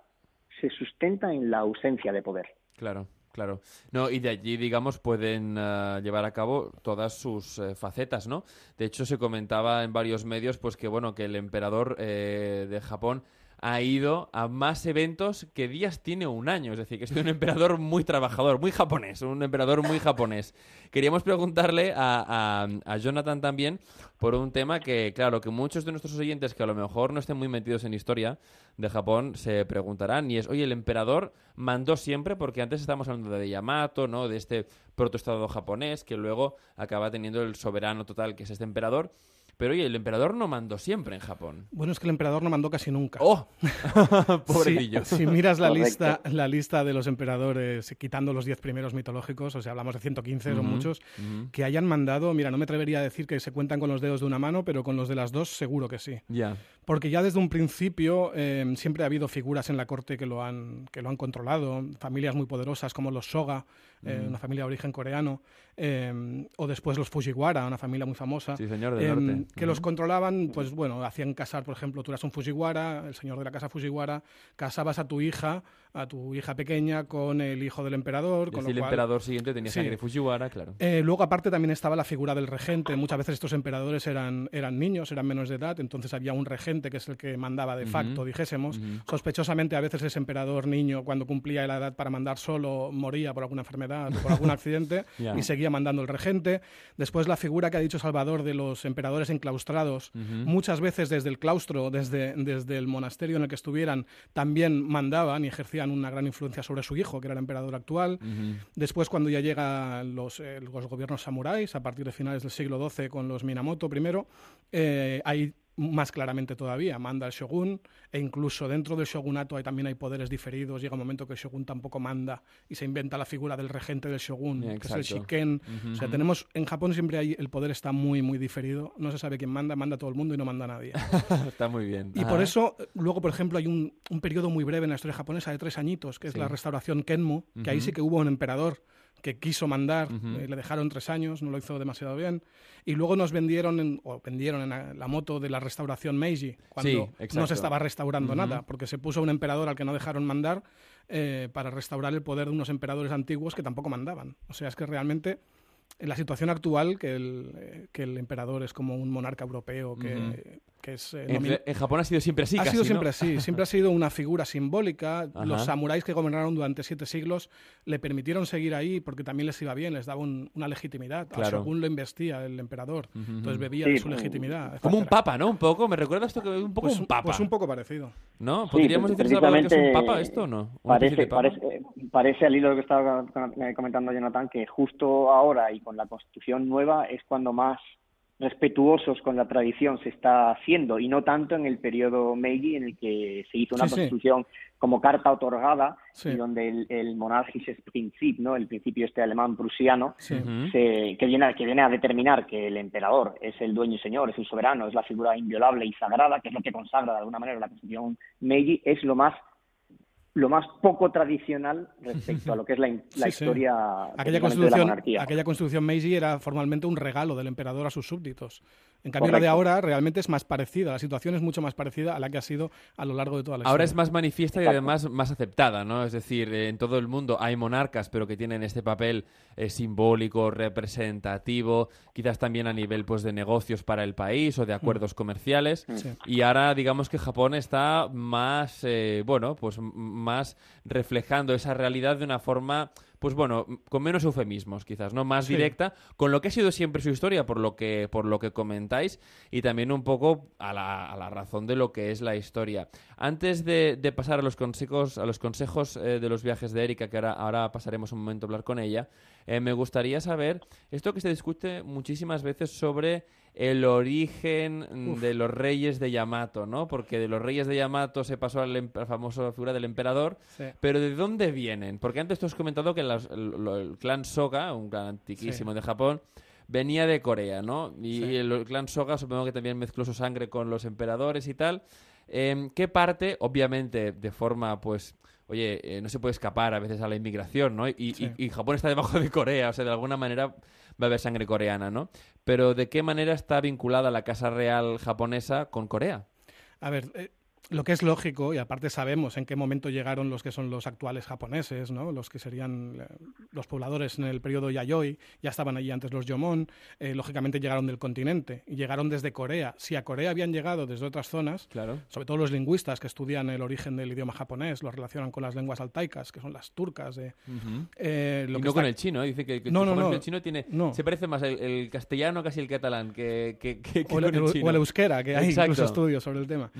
se sustenta en la ausencia de poder. Claro. Claro. No, y de allí, digamos, pueden uh, llevar a cabo todas sus uh, facetas, ¿no? De hecho, se comentaba en varios medios, pues que, bueno, que el emperador eh, de Japón ha ido a más eventos que días tiene un año. Es decir, que es un emperador muy trabajador, muy japonés, un emperador muy japonés. Queríamos preguntarle a, a, a, Jonathan también por un tema que, claro, que muchos de nuestros oyentes que a lo mejor no estén muy metidos en historia de Japón se preguntarán, y es, oye, el emperador mandó siempre, porque antes estábamos hablando de Yamato, ¿no?, de este protoestado japonés, que luego acaba teniendo el soberano total, que es este emperador, pero oye, el emperador no mandó siempre en Japón. Bueno, es que el emperador no mandó casi nunca. ¡Oh! Pobrecillo. Si, si, miras la lista, la lista de los emperadores, quitando los 10 primeros mitológicos, o sea, hablamos de 115, uh -huh, son muchos, uh -huh. que hayan mandado, mira, no me atrevería a decir que se cuentan con los dedos de una mano, pero con los de las dos seguro que sí. Ya. Yeah. Porque ya desde un principio eh, siempre ha habido figuras en la corte que lo han, que lo han controlado, familias muy poderosas como los Soga, eh, una familia de origen coreano, eh, o después los Fujiwara, una familia muy famosa, sí, señor, del norte. que los controlaban, pues bueno, hacían casar, por ejemplo, tú eras un Fujiwara, el señor de la casa Fujiwara, casabas a tu hija, a tu hija pequeña con el hijo del emperador. Y con lo el cual, emperador siguiente tenía sí. sangre Fujiwara, claro. Eh, luego, aparte, también estaba la figura del regente. Muchas veces estos emperadores eran, eran niños, eran menores de edad, entonces había un regente que es el que mandaba de facto, uh -huh. dijésemos. Uh -huh. Sospechosamente, a veces ese emperador niño, cuando cumplía la edad para mandar solo, moría por alguna enfermedad o por algún accidente yeah. y seguía mandando el regente. Después, la figura que ha dicho Salvador de los emperadores enclaustrados, uh -huh. muchas veces desde el claustro, desde, desde el monasterio en el que estuvieran, también mandaban y ejercían una gran influencia sobre su hijo, que era el emperador actual. Uh -huh. Después, cuando ya llegan los, eh, los, gobiernos samuráis, a partir de finales del siglo XII, con los Minamoto primero, eh, hay más claramente todavía, manda el shogun, e incluso dentro del shogunato hay, también hay poderes diferidos, llega un momento que el shogun tampoco manda y se inventa la figura del regente del shogun, yeah, que es el shiken. Uh -huh. O sea, tenemos, en Japón siempre hay, el poder está muy, muy diferido, no se sabe quién manda, manda todo el mundo y no manda nadie. está muy bien. Y Ajá. por eso, luego, por ejemplo, hay un, un periodo muy breve en la historia japonesa de tres añitos, que es sí. la restauración Kenmu, que uh -huh. ahí sí que hubo un emperador que quiso mandar, uh -huh. eh, le dejaron tres años, no lo hizo demasiado bien, y luego nos vendieron, en, o vendieron en la, la, moto de la restauración Meiji, cuando sí, no se estaba restaurando uh -huh. nada, porque se puso un emperador al que no dejaron mandar eh, para restaurar el poder de unos emperadores antiguos que tampoco mandaban. O sea, es que realmente en la situación actual, que el, eh, que el emperador es como un monarca europeo que, Ujú. que es... eh, En, en Japón ha sido siempre así, ha casi, sido ¿no? siempre así, siempre ha sido una figura simbólica. Ajá. Los samuráis que gobernaron durante siete siglos le permitieron seguir ahí porque también les iba bien, les daba un- una legitimidad. Claro. Según lo investía el emperador, Ujú, ujú. entonces bebía Sí, de su legitimidad. Como un papa, ¿no? Un poco. Me recuerda esto que un poco Pues, un papa. pues un poco parecido. ¿No? Sí, ¿Podríamos pues, decir que es un papa esto o no? ¿Una especie Parece, parece, eh, parece al hilo de lo que estaba eh, comentando Jonathan que justo ahora y con la constitución nueva es cuando más respetuosos con la tradición se está haciendo y no tanto en el periodo Meiji en el que se hizo una Sí, sí. constitución como carta otorgada Sí. y donde el, el monarchisches Prinzip, ¿no? el principio este alemán prusiano, se- que, viene, a- que viene a determinar que el emperador es el dueño y señor, es el soberano, es la figura inviolable y sagrada, que es lo que consagra de alguna manera la constitución Meiji, es lo más lo más poco tradicional respecto a lo que es la, in- la Sí, sí. historia Aquella de la monarquía. aquella constitución Meiji era formalmente un regalo del emperador a sus súbditos. En cambio, la de ahora realmente es más parecida, la situación es mucho más parecida a la que ha sido a lo largo de toda la historia. Ahora es más manifiesta y además más aceptada, ¿no? Es decir, eh, en todo el mundo hay monarcas, pero que tienen este papel eh, simbólico, representativo, quizás también a nivel pues de negocios para el país o de acuerdos comerciales. Sí. Y ahora digamos que Japón está más, eh, bueno, pues más reflejando esa realidad de una forma, pues bueno, con menos eufemismos quizás, ¿no? Más Sí. directa, con lo que ha sido siempre su historia, por lo que, por lo que comentáis, y también un poco a la, a la razón de lo que es la historia. Antes de, de pasar a los consejos, a los consejos eh, de los viajes de Erika, que ahora, ahora pasaremos un momento a hablar con ella, eh, me gustaría saber esto que se discute muchísimas veces sobre el origen de los reyes de Yamato, ¿no? Porque de los reyes de Yamato se pasó a la famosa figura del emperador, Sí. pero ¿de dónde vienen? Porque antes tú has comentado que el, clan Soga, un clan antiquísimo Sí. de Japón, venía de Corea, ¿no? Y Sí. el, clan Soga supongo que también mezcló su sangre con los emperadores y tal. Em, ¿Qué parte, obviamente, de forma, pues, oye, eh, no se puede escapar a veces a la inmigración, ¿no? Y, y Japón está debajo de Corea, o sea, de alguna manera va a haber sangre coreana, ¿no? Pero ¿de qué manera está vinculada la Casa Real japonesa con Corea? A ver, eh, lo que es lógico, y aparte sabemos en qué momento llegaron los que son los actuales japoneses, ¿no? los que serían eh, los pobladores en el periodo Yayoi, ya estaban allí antes los Yomon, eh, lógicamente llegaron del continente y llegaron desde Corea. Si a Corea habían llegado desde otras zonas, Claro. sobre todo los lingüistas que estudian el origen del idioma japonés, lo relacionan con las lenguas altaicas, que son las turcas. eh, eh, lo y que no está- con el chino, dice que, que No, no, Japón no. el chino tiene, se parece más el, el castellano casi el catalán que, que, que- que o el, el chino. o el euskera, que hay Exacto. incluso estudios sobre el tema.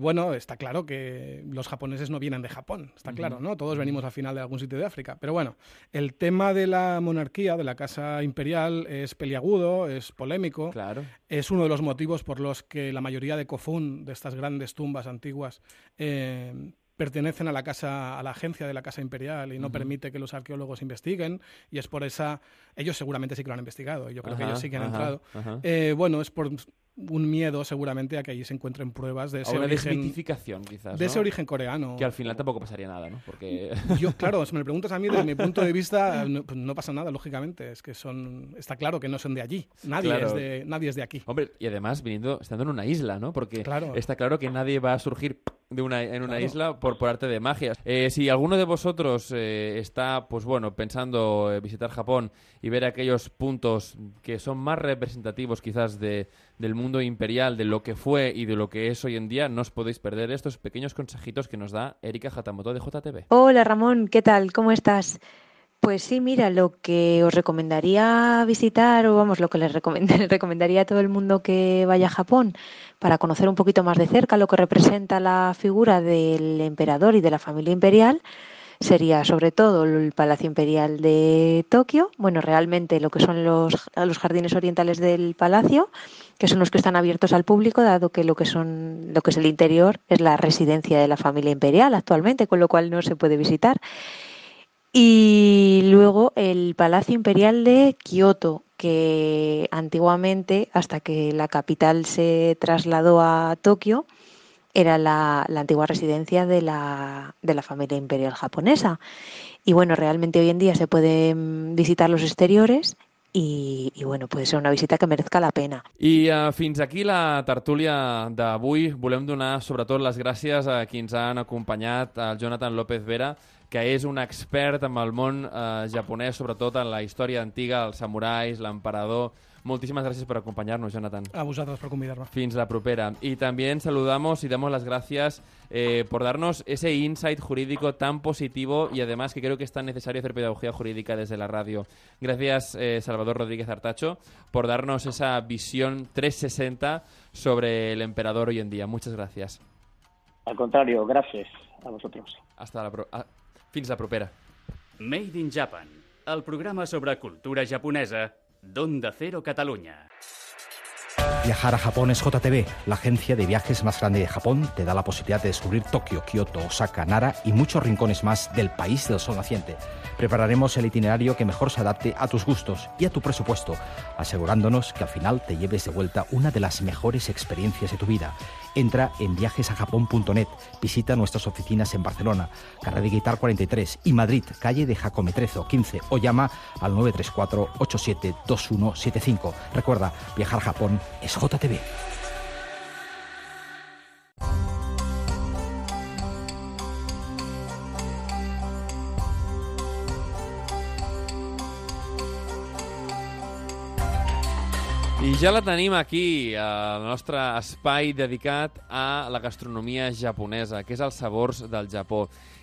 Bueno, está claro que los japoneses no vienen de Japón, está claro. ¿no? Todos venimos al final de algún sitio de África. Pero bueno, el tema de la monarquía, de la casa imperial, es peliagudo, es polémico. Claro. Es uno de los motivos por los que la mayoría de Kofun, de estas grandes tumbas antiguas, eh, pertenecen a la casa, a la agencia de la casa imperial y no permite que los arqueólogos investiguen. Y es por esa, ellos seguramente sí que lo han investigado. Yo creo que ellos sí que han ajá, entrado. Eh, bueno, es por un miedo seguramente a que allí se encuentren pruebas de ese una origen, desmitificación, quizás, de ese origen coreano. Que al final tampoco pasaría nada, ¿no? Porque... Yo, claro, si me lo preguntas a mí, desde mi punto de vista, no, pues no pasa nada, lógicamente. Es que son, está claro que no son de allí. Nadie, Claro. es, de, nadie es de aquí. Hombre, y además viniendo, estando en una isla, ¿no? Porque Claro. está claro que nadie va a surgir de una, en una Claro. isla por, por arte de magia. Eh, si alguno de vosotros eh, está, pues bueno, pensando eh, visitar Japón y ver aquellos puntos que son más representativos quizás de, del mundo imperial, de lo que fue y de lo que es hoy en día, no os podéis perder estos pequeños consejitos que nos da Erika Hatamoto de JTV. Hola Ramón, ¿qué tal? ¿Cómo estás? Pues sí, mira, lo que os recomendaría visitar, o vamos, lo que les recomend- les recomendaría a todo el mundo que vaya a Japón para conocer un poquito más de cerca lo que representa la figura del emperador y de la familia imperial, sería sobre todo el Palacio Imperial de Tokio, bueno, realmente lo que son los, los jardines orientales del palacio, que son los que están abiertos al público, dado que lo que son lo que es el interior es la residencia de la familia imperial actualmente, con lo cual no se puede visitar. Y luego el Palacio Imperial de Kioto, que antiguamente, hasta que la capital se trasladó a Tokio, era la, la antigua residencia de la, de la familia imperial japonesa. Y bueno, realmente hoy en día se pueden visitar los exteriores i, i bueno, puede ser una visita que merezca la pena. I uh, fins aquí la tertúlia d'avui. Volem donar sobretot les gràcies a qui ens han acompanyat, al Jonathan López Vera, que és un expert amb el món eh, japonès, sobretot en la història antiga, els samurais, l'emperador... Muchísimas gracias por acompañarnos, Jonathan. A vosotros por convidarme. Fins la propera. Y también saludamos y damos las gracias eh, por darnos ese insight jurídico tan positivo y además que creo que es tan necesario hacer pedagogía jurídica desde la radio. Gracias, eh, Salvador Rodríguez Artacho, por darnos esa visión 360 sobre el emperador hoy en día. Muchas gracias. Al contrario, gracias a vosotros. Hasta la pro a... Fins la propera. Made in Japan, el programa sobre cultura japonesa d'Onda Cero Catalunya. Viajar a Japón es JTB, la agencia de viajes más grande de Japón. Te da la posibilidad de descubrir Tokio, Kioto, Osaka, Nara y muchos rincones más del país del sol naciente. Prepararemos el itinerario que mejor se adapte a tus gustos y a tu presupuesto, asegurándonos que al final te lleves de vuelta una de las mejores experiencias de tu vida. Entra en viajesajapón.net, visita nuestras oficinas en Barcelona, carrera de Guitar 43 y Madrid, calle de Jacometrezo 15 o llama al 934 872175. Recuerda, viajar a Japón es JTV. I ja la tenim aquí, al nostre espai dedicat a la gastronomia japonesa, que és els sabors del Japó.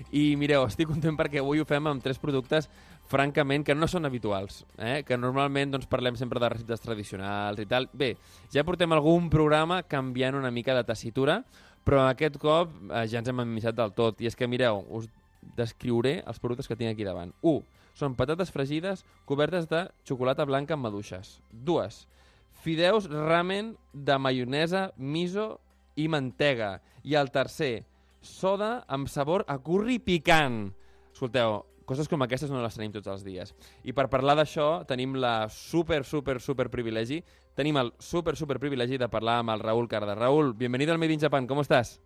I mireu, estic content perquè avui ho fem amb tres productes francament, que no són habituals, eh? que normalment doncs, parlem sempre de receptes tradicionals i tal. Bé, ja portem algun programa canviant una mica de tessitura, però aquest cop eh, ja ens hem amissat del tot. I és que, mireu, us descriuré els productes que tinc aquí davant. 1. Són patates fregides cobertes de xocolata blanca amb maduixes. 2 fideus ramen de maionesa, miso i mantega. I el tercer, soda amb sabor a curri picant. Escolteu, coses com aquestes no les tenim tots els dies. I per parlar d'això tenim la super, super, super privilegi, tenim el super, super privilegi de parlar amb el Raúl Carda. Raúl, bienvenido al Made in Japan, ¿cómo estás?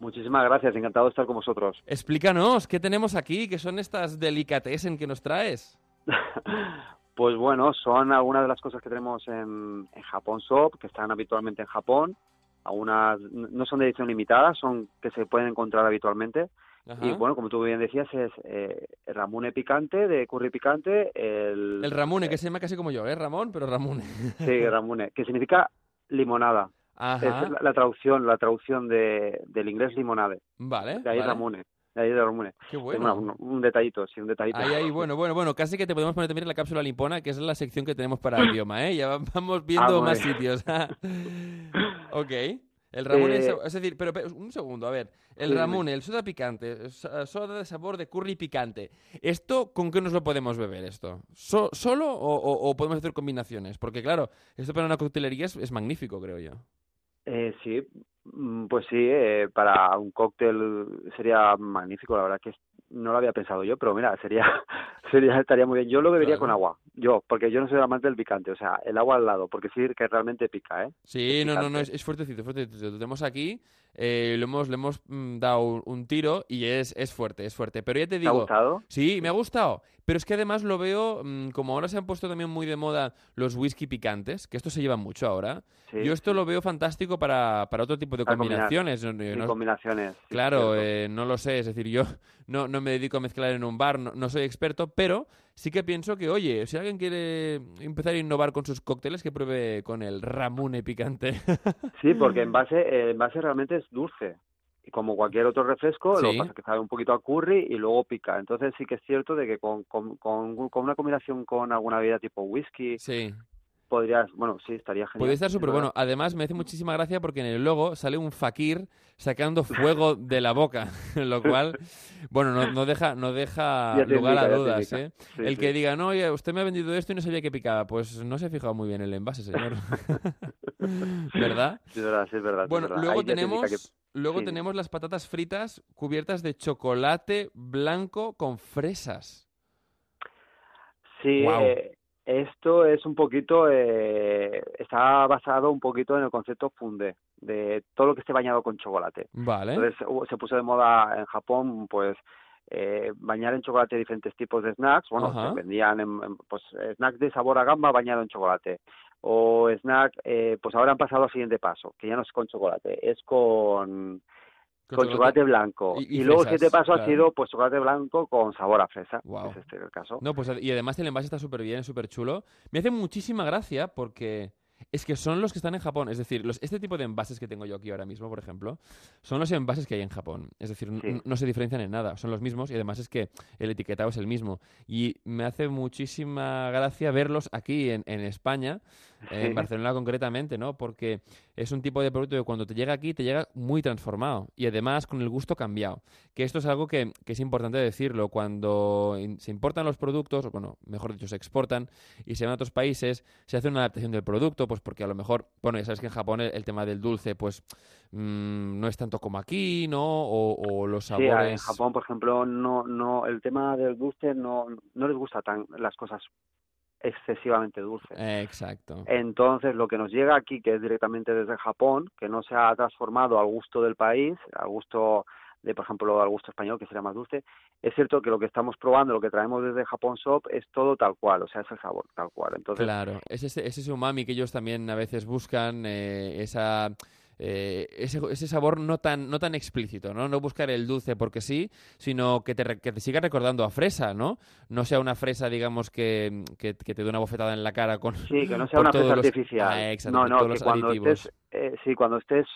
Muchísimas gracias, encantado de estar con vosotros. Explícanos, ¿qué tenemos aquí? ¿Qué son estas delicatessen que nos traes? Pues bueno, son algunas de las cosas que tenemos en, en Japón Shop, que están habitualmente en Japón. Algunas no son de edición limitada, son que se pueden encontrar habitualmente. Ajá. Y bueno, como tú bien decías, es eh, el ramune picante, de curry picante, el... El Ramune, que se llama casi como yo, ¿eh? Ramón, pero Ramune. Sí, ramune, que significa limonada. Ajá. Es la, la traducción, la traducción de, del inglés limonade. Vale, De ahí vale. ramune. De ahí de ramune. Qué Bueno, un, un detallito, sí, un detallito. Ahí, ahí, bueno, bueno, bueno, casi que te podemos poner también en la cápsula limpona, que es la sección que tenemos para idioma, ¿eh? Ya va- vamos viendo Ah, muy más sitios. ok. El Ramune, es, Eh, es decir, pero, pero un segundo, a ver. El Sí, Ramune, el soda picante, so- soda de sabor de curry picante. ¿Esto con qué nos lo podemos beber esto? So- ¿Solo o, o- o podemos hacer combinaciones? Porque claro, esto para una coctelería es, es magnífico, creo yo. Eh, sí, mm, pues sí, eh, para un cóctel sería magnífico, la verdad que no lo había pensado yo, pero mira, sería, sería estaría muy bien. Yo lo bebería Claro. con agua, yo, porque yo no soy amante del picante, o sea, el agua al lado, porque sí que realmente pica, ¿eh? Sí, Es no, no, no, es, es fuertecito, fuertecito. Lo tenemos aquí, eh, lo hemos, le hemos mm, dado un, un tiro y es, es fuerte, es fuerte. Pero ya te ¿Te ha digo, gustado? sí, me ha gustado. Pero es que además lo veo, mm, como ahora se han puesto también muy de moda los whisky picantes, que esto se lleva mucho ahora. Sí, Yo esto lo veo fantástico para, para otro tipo de Para combinar. combinaciones. no- sí, no- combinaciones. Claro, eh, no lo sé, es decir, yo no, no me dedico a mezclar en un bar, no, no soy experto, pero sí que pienso que, oye, si alguien quiere empezar a innovar con sus cócteles, que pruebe con el Ramune picante. Sí, porque en base, eh, en base realmente es dulce. Y como cualquier otro refresco, lo que pasa es que sabe un poquito a curry y luego pica. Entonces sí que es cierto de que con, con, con, con una combinación con alguna bebida tipo whisky, sí. Podrías, bueno, sí, estaría genial. Puede estar es súper bueno. Además, me hace muchísima gracia porque en el logo sale un fakir sacando fuego de la boca, lo cual, bueno, no, no deja, no deja lugar indica, a dudas. ¿eh? Sí, el sí. que diga, no, oye, usted me ha vendido esto y no sabía que picaba, pues no se ha fijado muy bien el envase, señor. ¿Verdad? Sí, es verdad, sí, es verdad. es Bueno, verdad. luego Ahí te tenemos, luego sí. tenemos las patatas fritas cubiertas de chocolate blanco con fresas. Sí, eh, esto es un poquito, eh, está basado un poquito en el concepto funde, de todo lo que esté bañado con chocolate. Vale. Entonces se puso de moda en Japón, pues, eh, bañar en chocolate diferentes tipos de snacks. Bueno, Ajá. se vendían en, en, pues, snacks de sabor a gamba bañado en chocolate. O snack, eh, pues ahora han pasado al siguiente paso, que ya no es con chocolate, es con con, chocolate, blanco. Y, luego el siete paso ha sido pues chocolate blanco con sabor a fresa. Es este el caso. No, pues y además el envase está súper bien, es súper chulo. Me hace muchísima gracia porque es que son los que están en Japón. Es decir, los, este tipo de envases que tengo yo aquí ahora mismo, por ejemplo, son los envases que hay en Japón. Es decir, no se diferencian en nada, son los mismos y además es que el etiquetado es el mismo. Y me hace muchísima gracia verlos aquí en, en España en Barcelona concretamente, ¿no? Porque es un tipo de producto que cuando te llega aquí te llega muy transformado y además con el gusto cambiado. Que esto es algo que, es importante decirlo. Cuando se importan los productos, o bueno, mejor dicho, se exportan y se van a otros países, se hace una adaptación del producto, pues porque a lo mejor, bueno, ya sabes que en Japón el, tema del dulce, pues mm, no es tanto como aquí, ¿no? O, los sabores. Sí, en Japón, por ejemplo, no, no, el tema del dulce no, no les gusta tan las cosas excesivamente dulce. Exacto. Entonces, lo que nos llega aquí, que es directamente desde Japón, que no se ha transformado al gusto del país, al gusto de, por ejemplo, al gusto español, que sería más dulce, es cierto que lo que estamos probando, lo que traemos desde Japón Shop, es todo tal cual, o sea, es el sabor tal cual. Entonces, claro, es ese, ese umami que ellos también a veces buscan, eh, esa eh, ese, ese, sabor no tan, no tan explícito, ¿no? No buscar el dulce porque sí, sino que te, que te siga recordando a fresa, ¿no? No sea una fresa, digamos, que, que, te dé una bofetada en la cara con... Sí, que no sea una fresa artificial. Ah, no, no, que cuando estés, eh, sí, cuando estés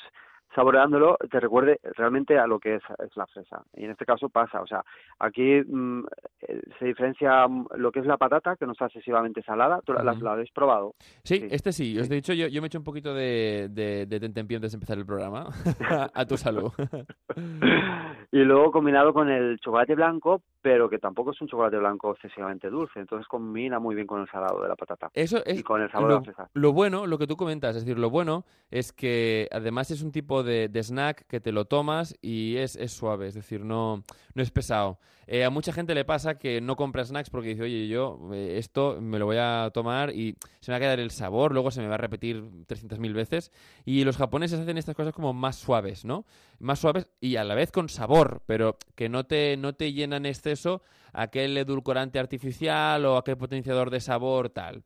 saboreándolo te recuerde realmente a lo que es, es, la fresa. Y en este caso pasa, o sea, aquí mm, eh, se diferencia mm, lo que es la patata, que no está excesivamente salada. ¿Tú la, habéis probado? Sí, este sí. Os he dicho, yo, yo me he hecho un poquito de, de, de antes de empezar el programa. a tu salud. y luego combinado con el chocolate blanco, pero que tampoco es un chocolate blanco excesivamente dulce. Entonces combina muy bien con el salado de la patata. Eso es y con el sabor lo, de la fresa. Lo bueno, lo que tú comentas, es decir, lo bueno es que además es un tipo de, snack que te lo tomas y es, es suave, es decir, no, no es pesado. Eh, a mucha gente le pasa que no compra snacks porque dice, oye, yo eh, esto me lo voy a tomar y se me va a quedar el sabor, luego se me va a repetir 300.000 veces. Y los japoneses hacen estas cosas como más suaves, ¿no? Más suaves y a la vez con sabor, pero que no te, no te llenan exceso aquel edulcorante artificial o aquel potenciador de sabor, tal.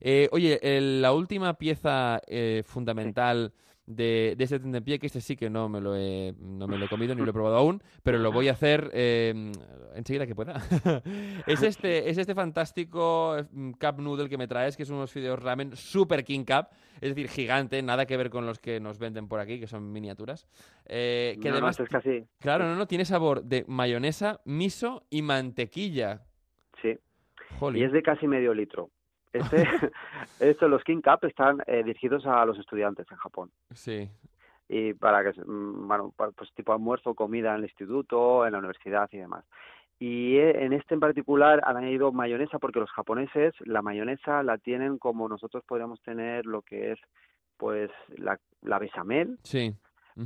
Eh, oye, la última pieza fundamental de, de este tentempié, que este sí que no me lo he, no me lo he comido ni lo he probado aún, pero lo voy a hacer eh, enseguida que pueda. es, este, es este fantástico mm, cup noodle que me traes, que es unos fideos ramen super king cup, es decir, gigante, nada que ver con los que nos venden por aquí, que son miniaturas. Eh, que además, es casi... Claro, no, no, tiene sabor de mayonesa, miso y mantequilla. Sí. Y es de casi medio litro. Este, esto, los King Cup están eh, dirigidos a los estudiantes en Japón. Sí. Y para que, mm, bueno, pues tipo almuerzo, comida en el instituto, en la universidad y demás. Y eh, en este en particular han añadido mayonesa porque los japoneses la mayonesa la tienen como nosotros podríamos tener lo que es pues la, la bechamel. Sí.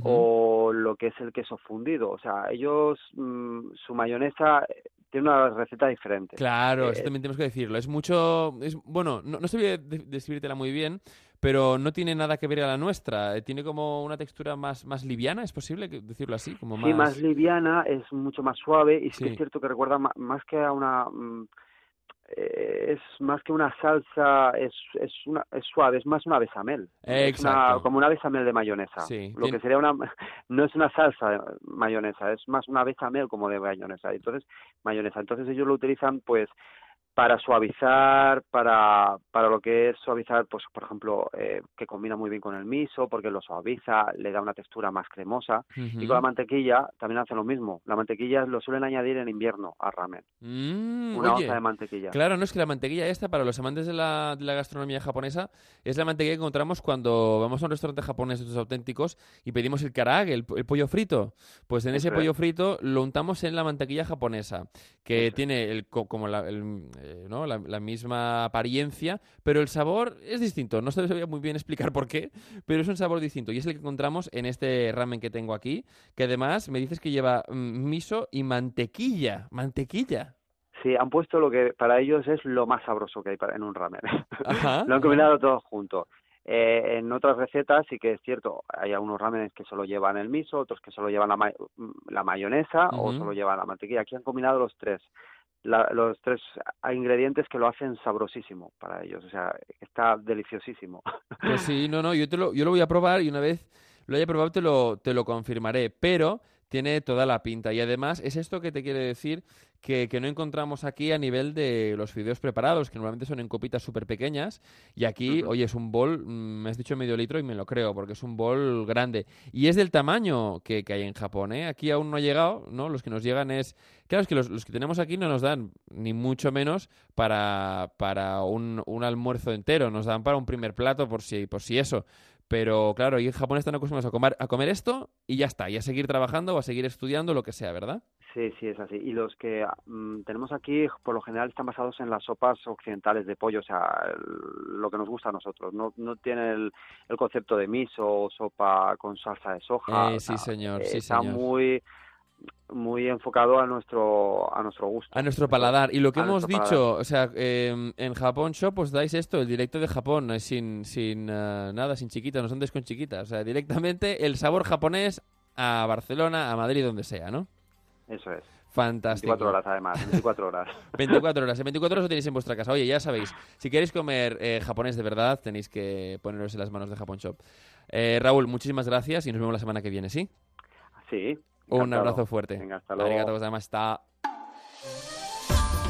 o lo que es el queso fundido. O sea, ellos, mm, su mayonesa tiene una receta diferente. Claro, eso eh, también tenemos que decirlo. Es mucho, es bueno, no, no sé describírtela muy bien, pero no tiene nada que ver a la nuestra. Eh, tiene como una textura más, más liviana, ¿es posible decirlo así? Como más... Sí, más liviana, es mucho más suave y es cierto que recuerda más que a una... Eh, es más que una salsa, es, es, una, es suave, es más una besamel. como una besamel de mayonesa. Lo que sería una, no es una salsa de mayonesa, es más una besamel como de mayonesa. Entonces, mayonesa. Entonces ellos lo utilizan pues para suavizar, para, para lo que es suavizar, pues por ejemplo, eh, que combina muy bien con el miso, porque lo suaviza, le da una textura más cremosa. Y con la mantequilla también hacen lo mismo. La mantequilla lo suelen añadir en invierno al ramen. Mm, una onza de mantequilla. Claro, no es que la mantequilla esta, para los amantes de la, de la gastronomía japonesa, es la mantequilla que encontramos cuando vamos a un restaurante japonés de estos auténticos y pedimos el karage, el, pollo frito. Pues en ese pollo frito lo untamos en la mantequilla japonesa, que tiene el, como la, el, eh, ¿no? La, misma apariencia, pero el sabor es distinto. No sabía muy bien explicar por qué, pero es un sabor distinto. Y es el que encontramos en este ramen que tengo aquí, que además me dices que lleva mm, miso y mantequilla. Mantequilla. Sí, han puesto lo que para ellos es lo más sabroso que hay en un ramen. lo han combinado todo junto. Eh, en otras recetas sí que es cierto, hay algunos ramenes que solo llevan el miso, otros que solo llevan la, la mayonesa o solo llevan la mantequilla. Aquí han combinado los tres los tres ingredientes que lo hacen sabrosísimo para ellos. O sea, está deliciosísimo. Pues sí, no, no, yo, te lo, yo lo voy a probar y una vez lo haya probado te lo, te lo confirmaré. Pero tiene toda la pinta. Y además es esto que te quiere decir que, no encontramos aquí a nivel de los fideos preparados, que normalmente son en copitas súper pequeñas. Y aquí, oye, es un bol, mm, me has dicho medio litro y me lo creo, porque es un bol grande. Y es del tamaño que, hay en Japón, ¿eh? Aquí aún no ha llegado, ¿no? Los que nos llegan es... Claro, es que los, que tenemos aquí no nos dan ni mucho menos para, para un, un almuerzo entero, nos dan para un primer plato por si, por si eso. Pero claro, y en Japón están acostumbrados a comer, a comer esto y ya está, y a seguir trabajando o a seguir estudiando, lo que sea, ¿verdad? Sí, sí, es así. Y los que mm, tenemos aquí, por lo general, están basados en las sopas occidentales de pollo, o sea, lo que nos gusta a nosotros. No, no tiene el, concepto de miso o sopa con salsa de soja. Eh, sí, señor, sí, está muy muy enfocado a nuestro a nuestro gusto. A nuestro paladar. Y lo que hemos dicho, o sea, em, en Japón Shop os dais esto, el directo de Japón, eh, sin, sin eh, nada, sin chiquita, no son con chiquita. O sea, directamente el sabor japonés a Barcelona, a Madrid, donde sea, ¿no? Eso es. Fantástico. 24 horas, además, 24 horas. 24 horas. En 24 horas lo tenéis en vuestra casa. Oye, ya sabéis, si queréis comer eh, japonés de verdad, tenéis que poneros en las manos de Japón Shop. Raúl, muchísimas gracias y nos vemos la semana que viene, ¿sí? Sí, un abrazo fuerte. Vinga, hasta luego. Arigato gozaimasu.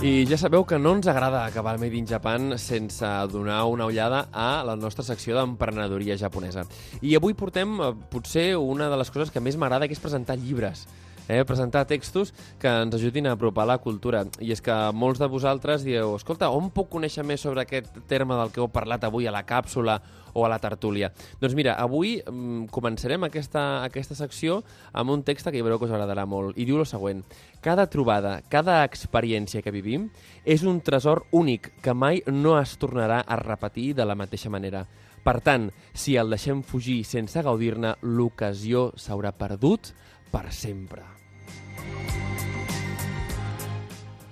I ja sabeu que no ens agrada acabar el Made in Japan sense donar una ullada a la nostra secció d'emprenedoria japonesa. I avui portem eh, potser una de les coses que més m'agrada, que és presentar llibres eh, presentar textos que ens ajudin a apropar la cultura. I és que molts de vosaltres dieu, escolta, on puc conèixer més sobre aquest terme del que heu parlat avui a la càpsula o a la tertúlia? Doncs mira, avui mm, començarem aquesta, aquesta secció amb un text que ja veureu que us agradarà molt. I diu el següent. Cada trobada, cada experiència que vivim és un tresor únic que mai no es tornarà a repetir de la mateixa manera. Per tant, si el deixem fugir sense gaudir-ne, l'ocasió s'haurà perdut per sempre.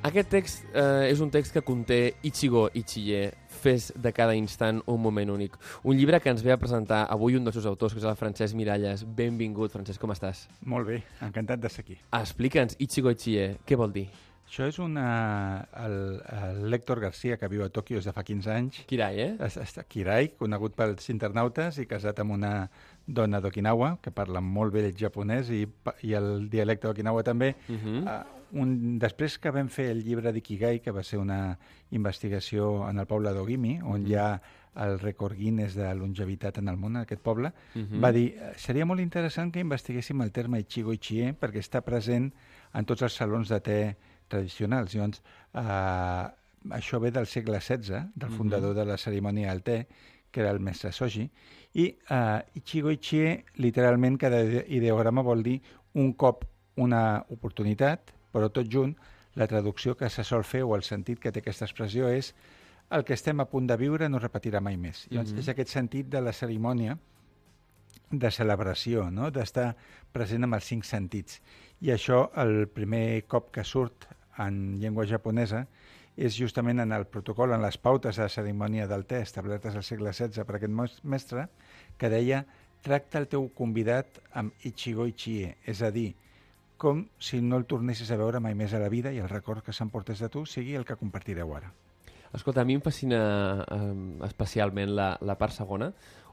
Aquest text eh, és un text que conté Ichigo Ichie, Fes de cada instant un moment únic. Un llibre que ens ve a presentar avui un dels seus autors, que és el Francesc Miralles. Benvingut, Francesc, com estàs? Molt bé, encantat de ser aquí. Explica'ns, Ichigo Ichie, què vol dir? Això és una... El, el Lector Garcia, que viu a Tòquio des de fa 15 anys. Kirai, eh? És, és, Kirai, conegut pels internautes i casat amb una dona d'Okinawa, que parla molt bé el japonès i, i el dialecte d'Okinawa també. Uh -huh. uh, un, després que vam fer el llibre d'Ikigai, que va ser una investigació en el poble d'Ogimi, on mm -hmm. hi ha el rècord Guinness de longevitat en el món, en aquest poble, mm -hmm. va dir, seria molt interessant que investiguéssim el terme Ichigo Ichie perquè està present en tots els salons de te tradicionals. Llavors, eh, això ve del segle XVI, del fundador mm -hmm. de la cerimònia del te, que era el mestre Soji, i eh, Ichigo Ichie, literalment, cada ideograma vol dir un cop una oportunitat, però tot junt, la traducció que se sol fer o el sentit que té aquesta expressió és el que estem a punt de viure no repetirà mai més. Llavors, mm -hmm. és aquest sentit de la cerimònia de celebració, no? d'estar present amb els cinc sentits. I això, el primer cop que surt en llengua japonesa, és justament en el protocol, en les pautes de la cerimònia del te establertes al segle XVI per aquest mestre, que deia tracta el teu convidat amb Ichigo Ichie, és a dir, com si no el tornessis a veure mai més a la vida i el record que s'emportés de tu sigui el que compartireu ara. Escolta, a mi em fascina eh, especialment la, la part segona,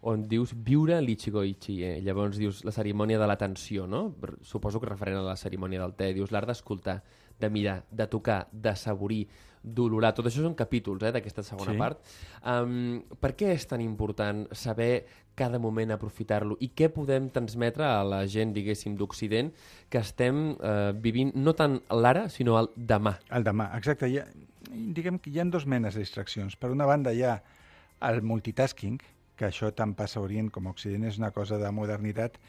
on dius viure l'Ichigo Ichi. Eh? Llavors dius la cerimònia de l'atenció, no? Suposo que referent a la cerimònia del te. Dius l'art d'escoltar, de mirar, de tocar, de saborir, d'olorar. Tot això són capítols eh, d'aquesta segona sí. part. Um, per què és tan important saber cada moment aprofitar-lo i què podem transmetre a la gent, diguéssim, d'Occident que estem eh, vivint no tant l'ara, sinó el demà. El demà, exacte. Hi ha, diguem que hi ha dos menes de distraccions. Per una banda hi ha el multitasking, que això tant passa a Orient com a Occident és una cosa de modernitat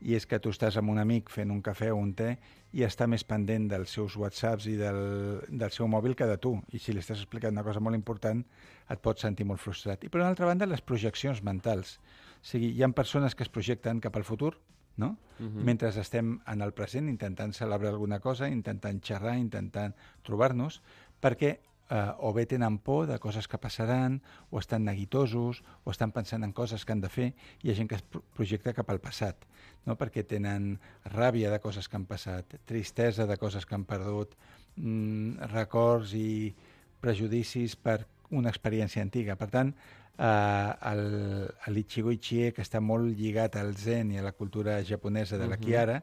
i és que tu estàs amb un amic fent un cafè o un te i està més pendent dels seus whatsapps i del, del seu mòbil que de tu. I si li estàs explicant una cosa molt important, et pots sentir molt frustrat. I per una altra banda, les projeccions mentals. O sigui, hi ha persones que es projecten cap al futur, no? Uh -huh. Mentre estem en el present intentant celebrar alguna cosa, intentant xerrar, intentant trobar-nos, perquè eh, o bé tenen por de coses que passaran, o estan neguitosos, o estan pensant en coses que han de fer, hi ha gent que es projecta cap al passat, no? perquè tenen ràbia de coses que han passat, tristesa de coses que han perdut, mm, records i prejudicis per una experiència antiga. Per tant, eh, l'Ichigo Ichie, que està molt lligat al zen i a la cultura japonesa de la Kiara,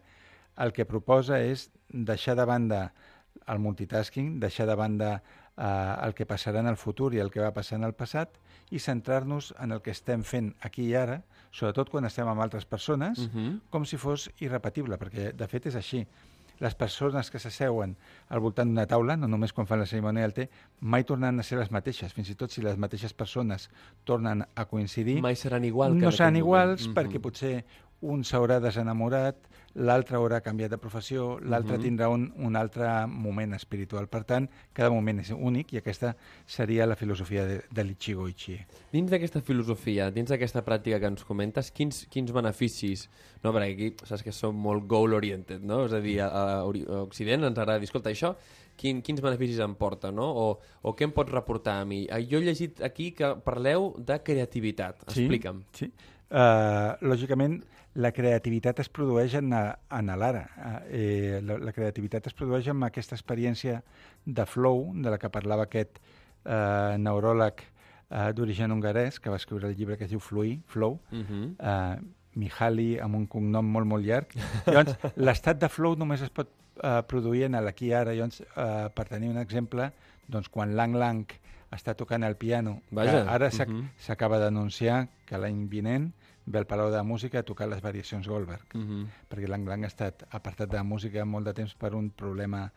el que proposa és deixar de banda el multitasking, deixar de banda eh, el que passarà en el futur i el que va passar en el passat i centrar-nos en el que estem fent aquí i ara, sobretot quan estem amb altres persones, uh -huh. com si fos irrepetible, perquè de fet és així. Les persones que s'asseuen al voltant d'una taula, no només quan fan la cerimònia del té, mai tornen a ser les mateixes. Fins i tot si les mateixes persones tornen a coincidir... Mai seran igual No seran iguals moment. perquè potser un s'haurà desenamorat, l'altre haurà canviat de professió, l'altre uh -huh. tindrà un, un altre moment espiritual. Per tant, cada moment és únic i aquesta seria la filosofia de, de l'Ichigo Ichie. Dins d'aquesta filosofia, dins d'aquesta pràctica que ens comentes, quins, quins beneficis... No, perquè aquí saps que som molt goal-oriented, no? És a dir, a, a Occident ens agrada dir, escolta, això quin, quins beneficis em porta, no? O, o què em pot reportar a mi? Jo he llegit aquí que parleu de creativitat. Explica'm. Sí, sí. Uh, lògicament, la creativitat es produeix en, en l'ara. Eh, la, la creativitat es produeix amb aquesta experiència de flow, de la que parlava aquest eh, neuròleg eh, d'origen hongarès, que va escriure el llibre que es diu Fluir, Flow, uh -huh. eh, Mihaly, amb un cognom molt, molt llarg. Llavors, l'estat de flow només es pot eh, produir en l'aquí ara. Llavors, eh, per tenir un exemple, doncs, quan Lang Lang està tocant el piano, Vaja. que ara s'acaba uh -huh. d'anunciar que l'any vinent ve al Palau de la Música a tocar les variacions Goldberg, uh -huh. perquè l'Ang Lang ha estat apartat de la música molt de temps per un problema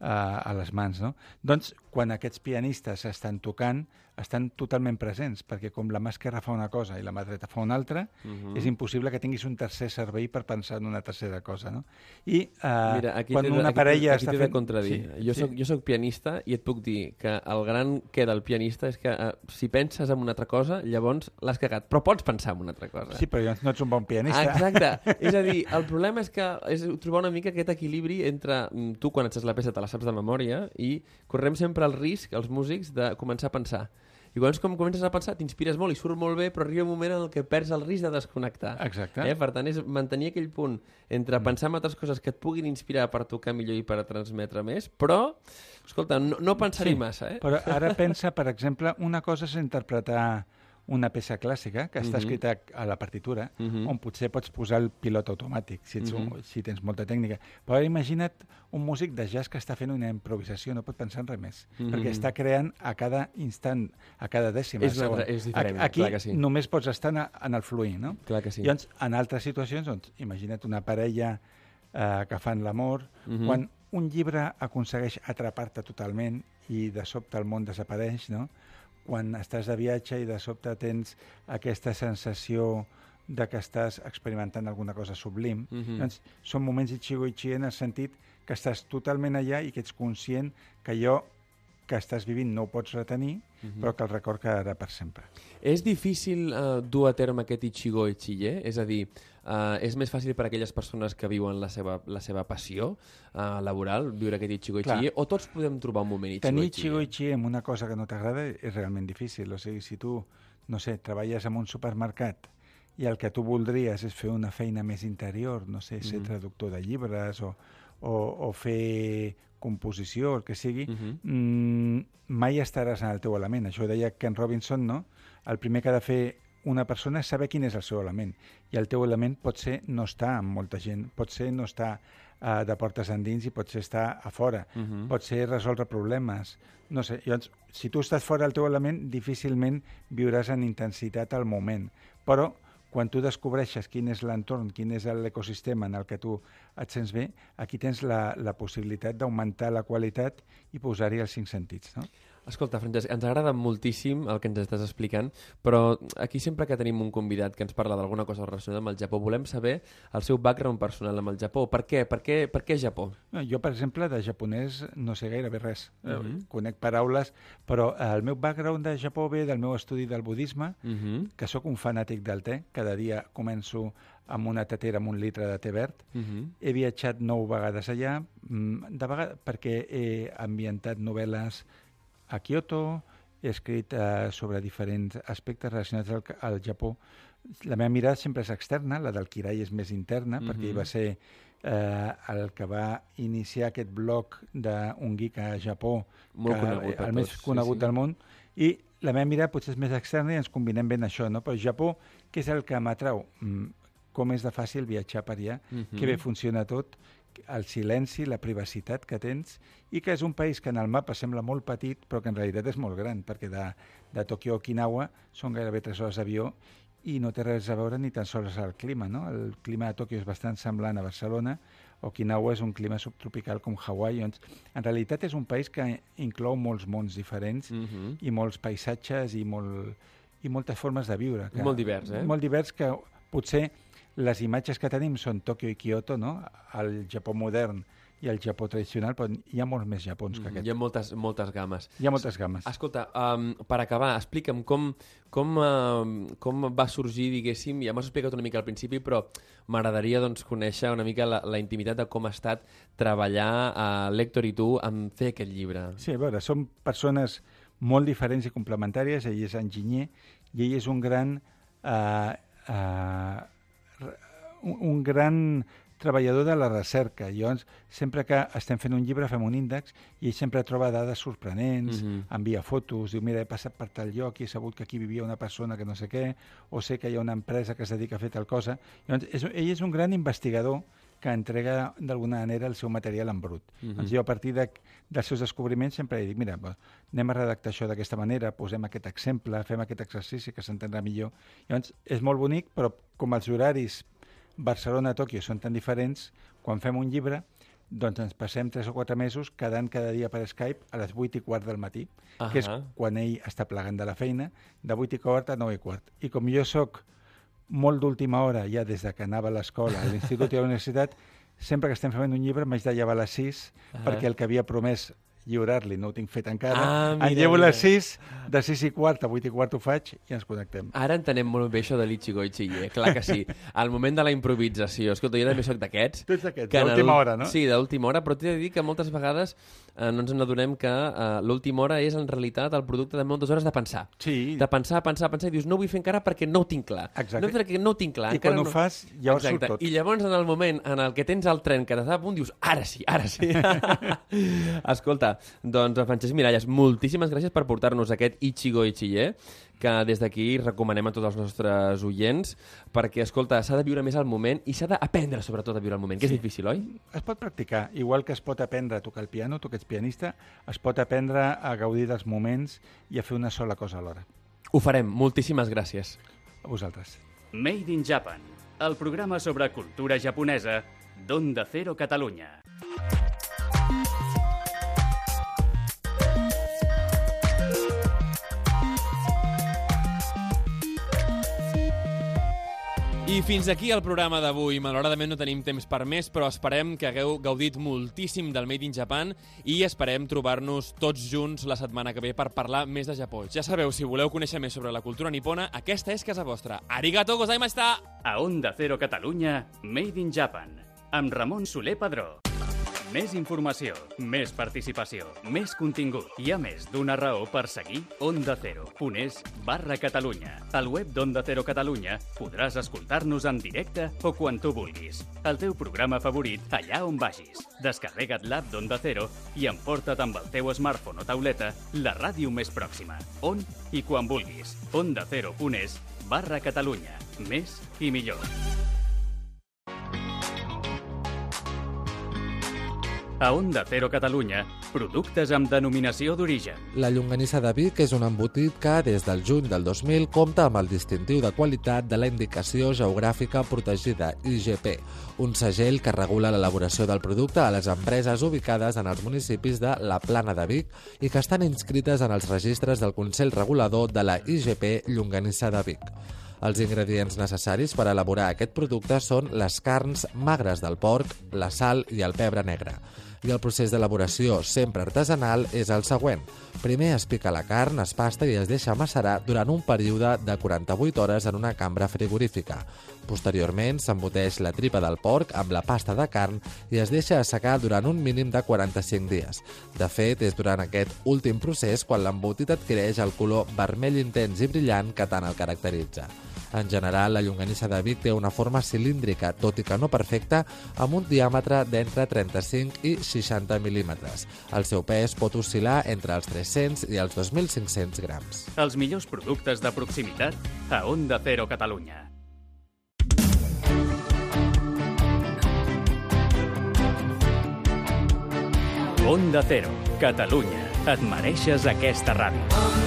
uh, a les mans. No? Doncs, quan aquests pianistes estan tocant, estan totalment presents, perquè com la mà esquerra fa una cosa i la mà dreta fa una altra, uh mhm. -huh. és impossible que tinguis un tercer servei per pensar en una tercera cosa. No? I uh, Mira, aquí quan una aquí, parella aquí, aquí està fent... contradir. Sí, jo, sí. soc, jo soc pianista i et puc dir que el gran que del pianista és que uh, si penses en una altra cosa, llavors l'has cagat. Però pots pensar en una altra cosa. Sí, però llavors no ets un bon pianista. Exacte. és a dir, el problema és que és trobar una mica aquest equilibri entre mm, tu, quan ets la peça, te la saps de memòria, i correm sempre el risc, els músics, de començar a pensar i llavors, com comences a pensar, t'inspires molt i surt molt bé, però arriba un moment en el que perds el risc de desconnectar. Exacte. Eh? Per tant, és mantenir aquell punt entre mm. pensar en altres coses que et puguin inspirar per tocar millor i per transmetre més, però, escolta, no, no pensar-hi sí, massa. Eh? Però ara pensa, per exemple, una cosa és interpretar una peça clàssica que està uh mhm. -huh. escrita a la partitura, uh mhm. -huh. on potser pots posar el pilot automàtic, si, ets uh -huh. un, mhm. si tens molta tècnica. Però imagina't un músic de jazz que està fent una improvisació, no pot pensar en res més, uh -huh. perquè està creant a cada instant, a cada dècima. És, una, és diferent, Aquí clar que sí. només pots estar en, en el fluir, no? Clar que sí. Llavors, en altres situacions, doncs, imagina't una parella eh, que fan l'amor, uh -huh. quan un llibre aconsegueix atrapar-te totalment i de sobte el món desapareix, no? Quan estàs de viatge i de sobte tens aquesta sensació de que estàs experimentant alguna cosa sublim. Mm -hmm. doncs, són moments Ichigo Ichi en el sentit que estàs totalment allà i que ets conscient que allò que estàs vivint no ho pots retenir, mm -hmm. però que el record quedarà per sempre. És difícil uh, dur a terme aquest Ichigo Ichie? És a dir, Uh, és més fàcil per a aquelles persones que viuen la seva, la seva passió uh, laboral, viure aquest Ichigo Ichie, o tots podem trobar un moment Ichigo Tenir Ichigo Ichie en una cosa que no t'agrada és realment difícil. O sigui, si tu, no sé, treballes en un supermercat i el que tu voldries és fer una feina més interior, no sé, ser mm -hmm. traductor de llibres o, o, o fer composició, el que sigui, mm -hmm. mm, mai estaràs en el teu element. Això ho deia Ken Robinson, no? El primer que ha de fer una persona és saber quin és el seu element. I el teu element pot ser no estar amb molta gent, pot ser no estar uh, de portes endins i pot ser estar a fora, uh mhm. -huh. pot ser resoldre problemes. No sé, llavors, si tu estàs fora del teu element, difícilment viuràs en intensitat al moment. Però quan tu descobreixes quin és l'entorn, quin és l'ecosistema en el que tu et sents bé, aquí tens la, la possibilitat d'augmentar la qualitat i posar-hi els cinc sentits. No? Escolta, Francesc, ens agrada moltíssim el que ens estàs explicant, però aquí sempre que tenim un convidat que ens parla d'alguna cosa relacionada amb el Japó, volem saber el seu background personal amb el Japó. Per què? Per què, per què Japó? Jo, per exemple, de japonès no sé gairebé res. Uh mhm. -huh. Conec paraules, però el meu background de Japó ve del meu estudi del budisme, uh mhm. -huh. que sóc un fanàtic del te. Cada dia començo amb una tetera amb un litre de te verd. Uh mhm. -huh. He viatjat nou vegades allà, mm, de vegades perquè he ambientat novel·les a Kyoto, he escrit eh, sobre diferents aspectes relacionats al, al Japó. La meva mirada sempre és externa, la del Kirai és més interna, mm -hmm. perquè va ser eh, el que va iniciar aquest blog d'un geek a Japó, Molt que, conegut el més conegut sí, sí. del món, i la meva mirada potser és més externa i ens combinem ben això, no? Però Japó, què és el que m'atrau? Mm, com és de fàcil viatjar per allà, mm -hmm. que bé funciona tot, el silenci, la privacitat que tens i que és un país que en el mapa sembla molt petit però que en realitat és molt gran perquè de, de Tokio a Okinawa són gairebé 3 hores d'avió i no té res a veure ni tan sols el clima. No? El clima de Tòquio és bastant semblant a Barcelona, Okinawa és un clima subtropical com Hawaii. Doncs, en realitat és un país que inclou molts mons diferents mm -hmm. i molts paisatges i, molt, i moltes formes de viure. Que, molt divers, eh? Molt divers que potser les imatges que tenim són Tòquio i Kyoto, no? el Japó modern i el Japó tradicional, però hi ha molts més Japons que mm, aquest. Hi ha moltes, moltes games. Hi ha moltes games. Escolta, um, per acabar, explica'm com, com, uh, com va sorgir, diguéssim, ja m'has explicat una mica al principi, però m'agradaria doncs, conèixer una mica la, la intimitat de com ha estat treballar a Lector i tu en fer aquest llibre. Sí, a veure, som persones molt diferents i complementàries. Ell és enginyer i ell és un gran... Uh, uh, un, un gran treballador de la recerca. Llavors, sempre que estem fent un llibre, fem un índex i ell sempre troba dades sorprenents, mm -hmm. envia fotos, diu, mira, he passat per tal lloc i he sabut que aquí vivia una persona que no sé què, o sé que hi ha una empresa que es dedica a fer tal cosa. Llavors, és, ell és un gran investigador que entrega d'alguna manera el seu material en brut. -huh. doncs jo a partir de, dels seus descobriments sempre dit, mira, anem a redactar això d'aquesta manera, posem aquest exemple, fem aquest exercici que s'entendrà millor. Llavors, és molt bonic, però com els horaris Barcelona-Tòquio són tan diferents, quan fem un llibre, doncs ens passem 3 o 4 mesos quedant cada dia per Skype a les 8 i quart del matí, uh -huh. que és quan ell està plegant de la feina, de 8 i quart a 9 i quart. I com jo sóc molt d'última hora, ja des de que anava a l'escola, a l'institut i a la universitat, sempre que estem fent un llibre m'haig de llevar a les 6 uh -huh. perquè el que havia promès lliurar-li, no ho tinc fet encara. Ah, mira, en llevo les 6, de 6 i quart a 8 i quart ho faig i ens connectem. Ara entenem molt bé això de l'Ichigo Ichige, clar que sí. Al moment de la improvisació, escolta, jo també soc d'aquests. Tu ets d'aquests, d'última hora, no? Sí, d'última hora, però t'he de dir que moltes vegades eh, no ens n'adonem que eh, l'última hora és en realitat el producte de moltes hores de pensar. Sí. De pensar, pensar, pensar, i dius, no ho vull fer encara perquè no ho tinc clar. Exacte. No perquè no ho tinc clar. I quan no... ho fas, ja ho surt tot. I llavors, en el moment en el que tens el tren que t'està a punt, dius, ara sí, ara sí. Escolta, doncs, Francesc Miralles, moltíssimes gràcies per portar-nos aquest Ichigo Ichie, que des d'aquí recomanem a tots els nostres oients, perquè, escolta, s'ha de viure més al moment i s'ha d'aprendre, sobretot, a viure al moment, que sí. és difícil, oi? Es pot practicar, igual que es pot aprendre a tocar el piano, tu que ets pianista, es pot aprendre a gaudir dels moments i a fer una sola cosa alhora. Ho farem. Moltíssimes gràcies. A vosaltres. Made in Japan, el programa sobre cultura japonesa d'Onda Cero Catalunya. I fins aquí el programa d'avui. Malauradament no tenim temps per més, però esperem que hagueu gaudit moltíssim del Made in Japan i esperem trobar-nos tots junts la setmana que ve per parlar més de Japó. Ja sabeu, si voleu conèixer més sobre la cultura nipona, aquesta és casa vostra. Arigato gozaimashita! A Onda Cero Catalunya, Made in Japan, amb Ramon Soler Padró. Més informació, més participació, més contingut. Hi ha més d'una raó per seguir Onda Cero. Ponés barra Catalunya. Al web d'Onda Cero Catalunya podràs escoltar-nos en directe o quan tu vulguis. El teu programa favorit allà on vagis. Descarrega't l'app d'Onda Cero i emporta't amb el teu smartphone o tauleta la ràdio més pròxima. On i quan vulguis. Onda Cero Ponés barra Catalunya. Més i millor. A Onda Cero Catalunya, productes amb denominació d'origen. La llonganissa de Vic és un embotit que, des del juny del 2000, compta amb el distintiu de qualitat de la Indicació Geogràfica Protegida, IGP, un segell que regula l'elaboració del producte a les empreses ubicades en els municipis de la Plana de Vic i que estan inscrites en els registres del Consell Regulador de la IGP Llonganissa de Vic. Els ingredients necessaris per elaborar aquest producte són les carns magres del porc, la sal i el pebre negre i el procés d'elaboració, sempre artesanal, és el següent. Primer es pica la carn, es pasta i es deixa macerar durant un període de 48 hores en una cambra frigorífica. Posteriorment s'emboteix la tripa del porc amb la pasta de carn i es deixa assecar durant un mínim de 45 dies. De fet, és durant aquest últim procés quan l'embotit adquireix el color vermell intens i brillant que tant el caracteritza. En general, la llonganissa de Vic té una forma cilíndrica, tot i que no perfecta, amb un diàmetre d'entre 35 i 60 mil·límetres. El seu pes pot oscil·lar entre els 300 i els 2.500 grams. Els millors productes de proximitat a Onda Cero Catalunya. Onda Cero, Catalunya. Et mereixes aquesta ràdio.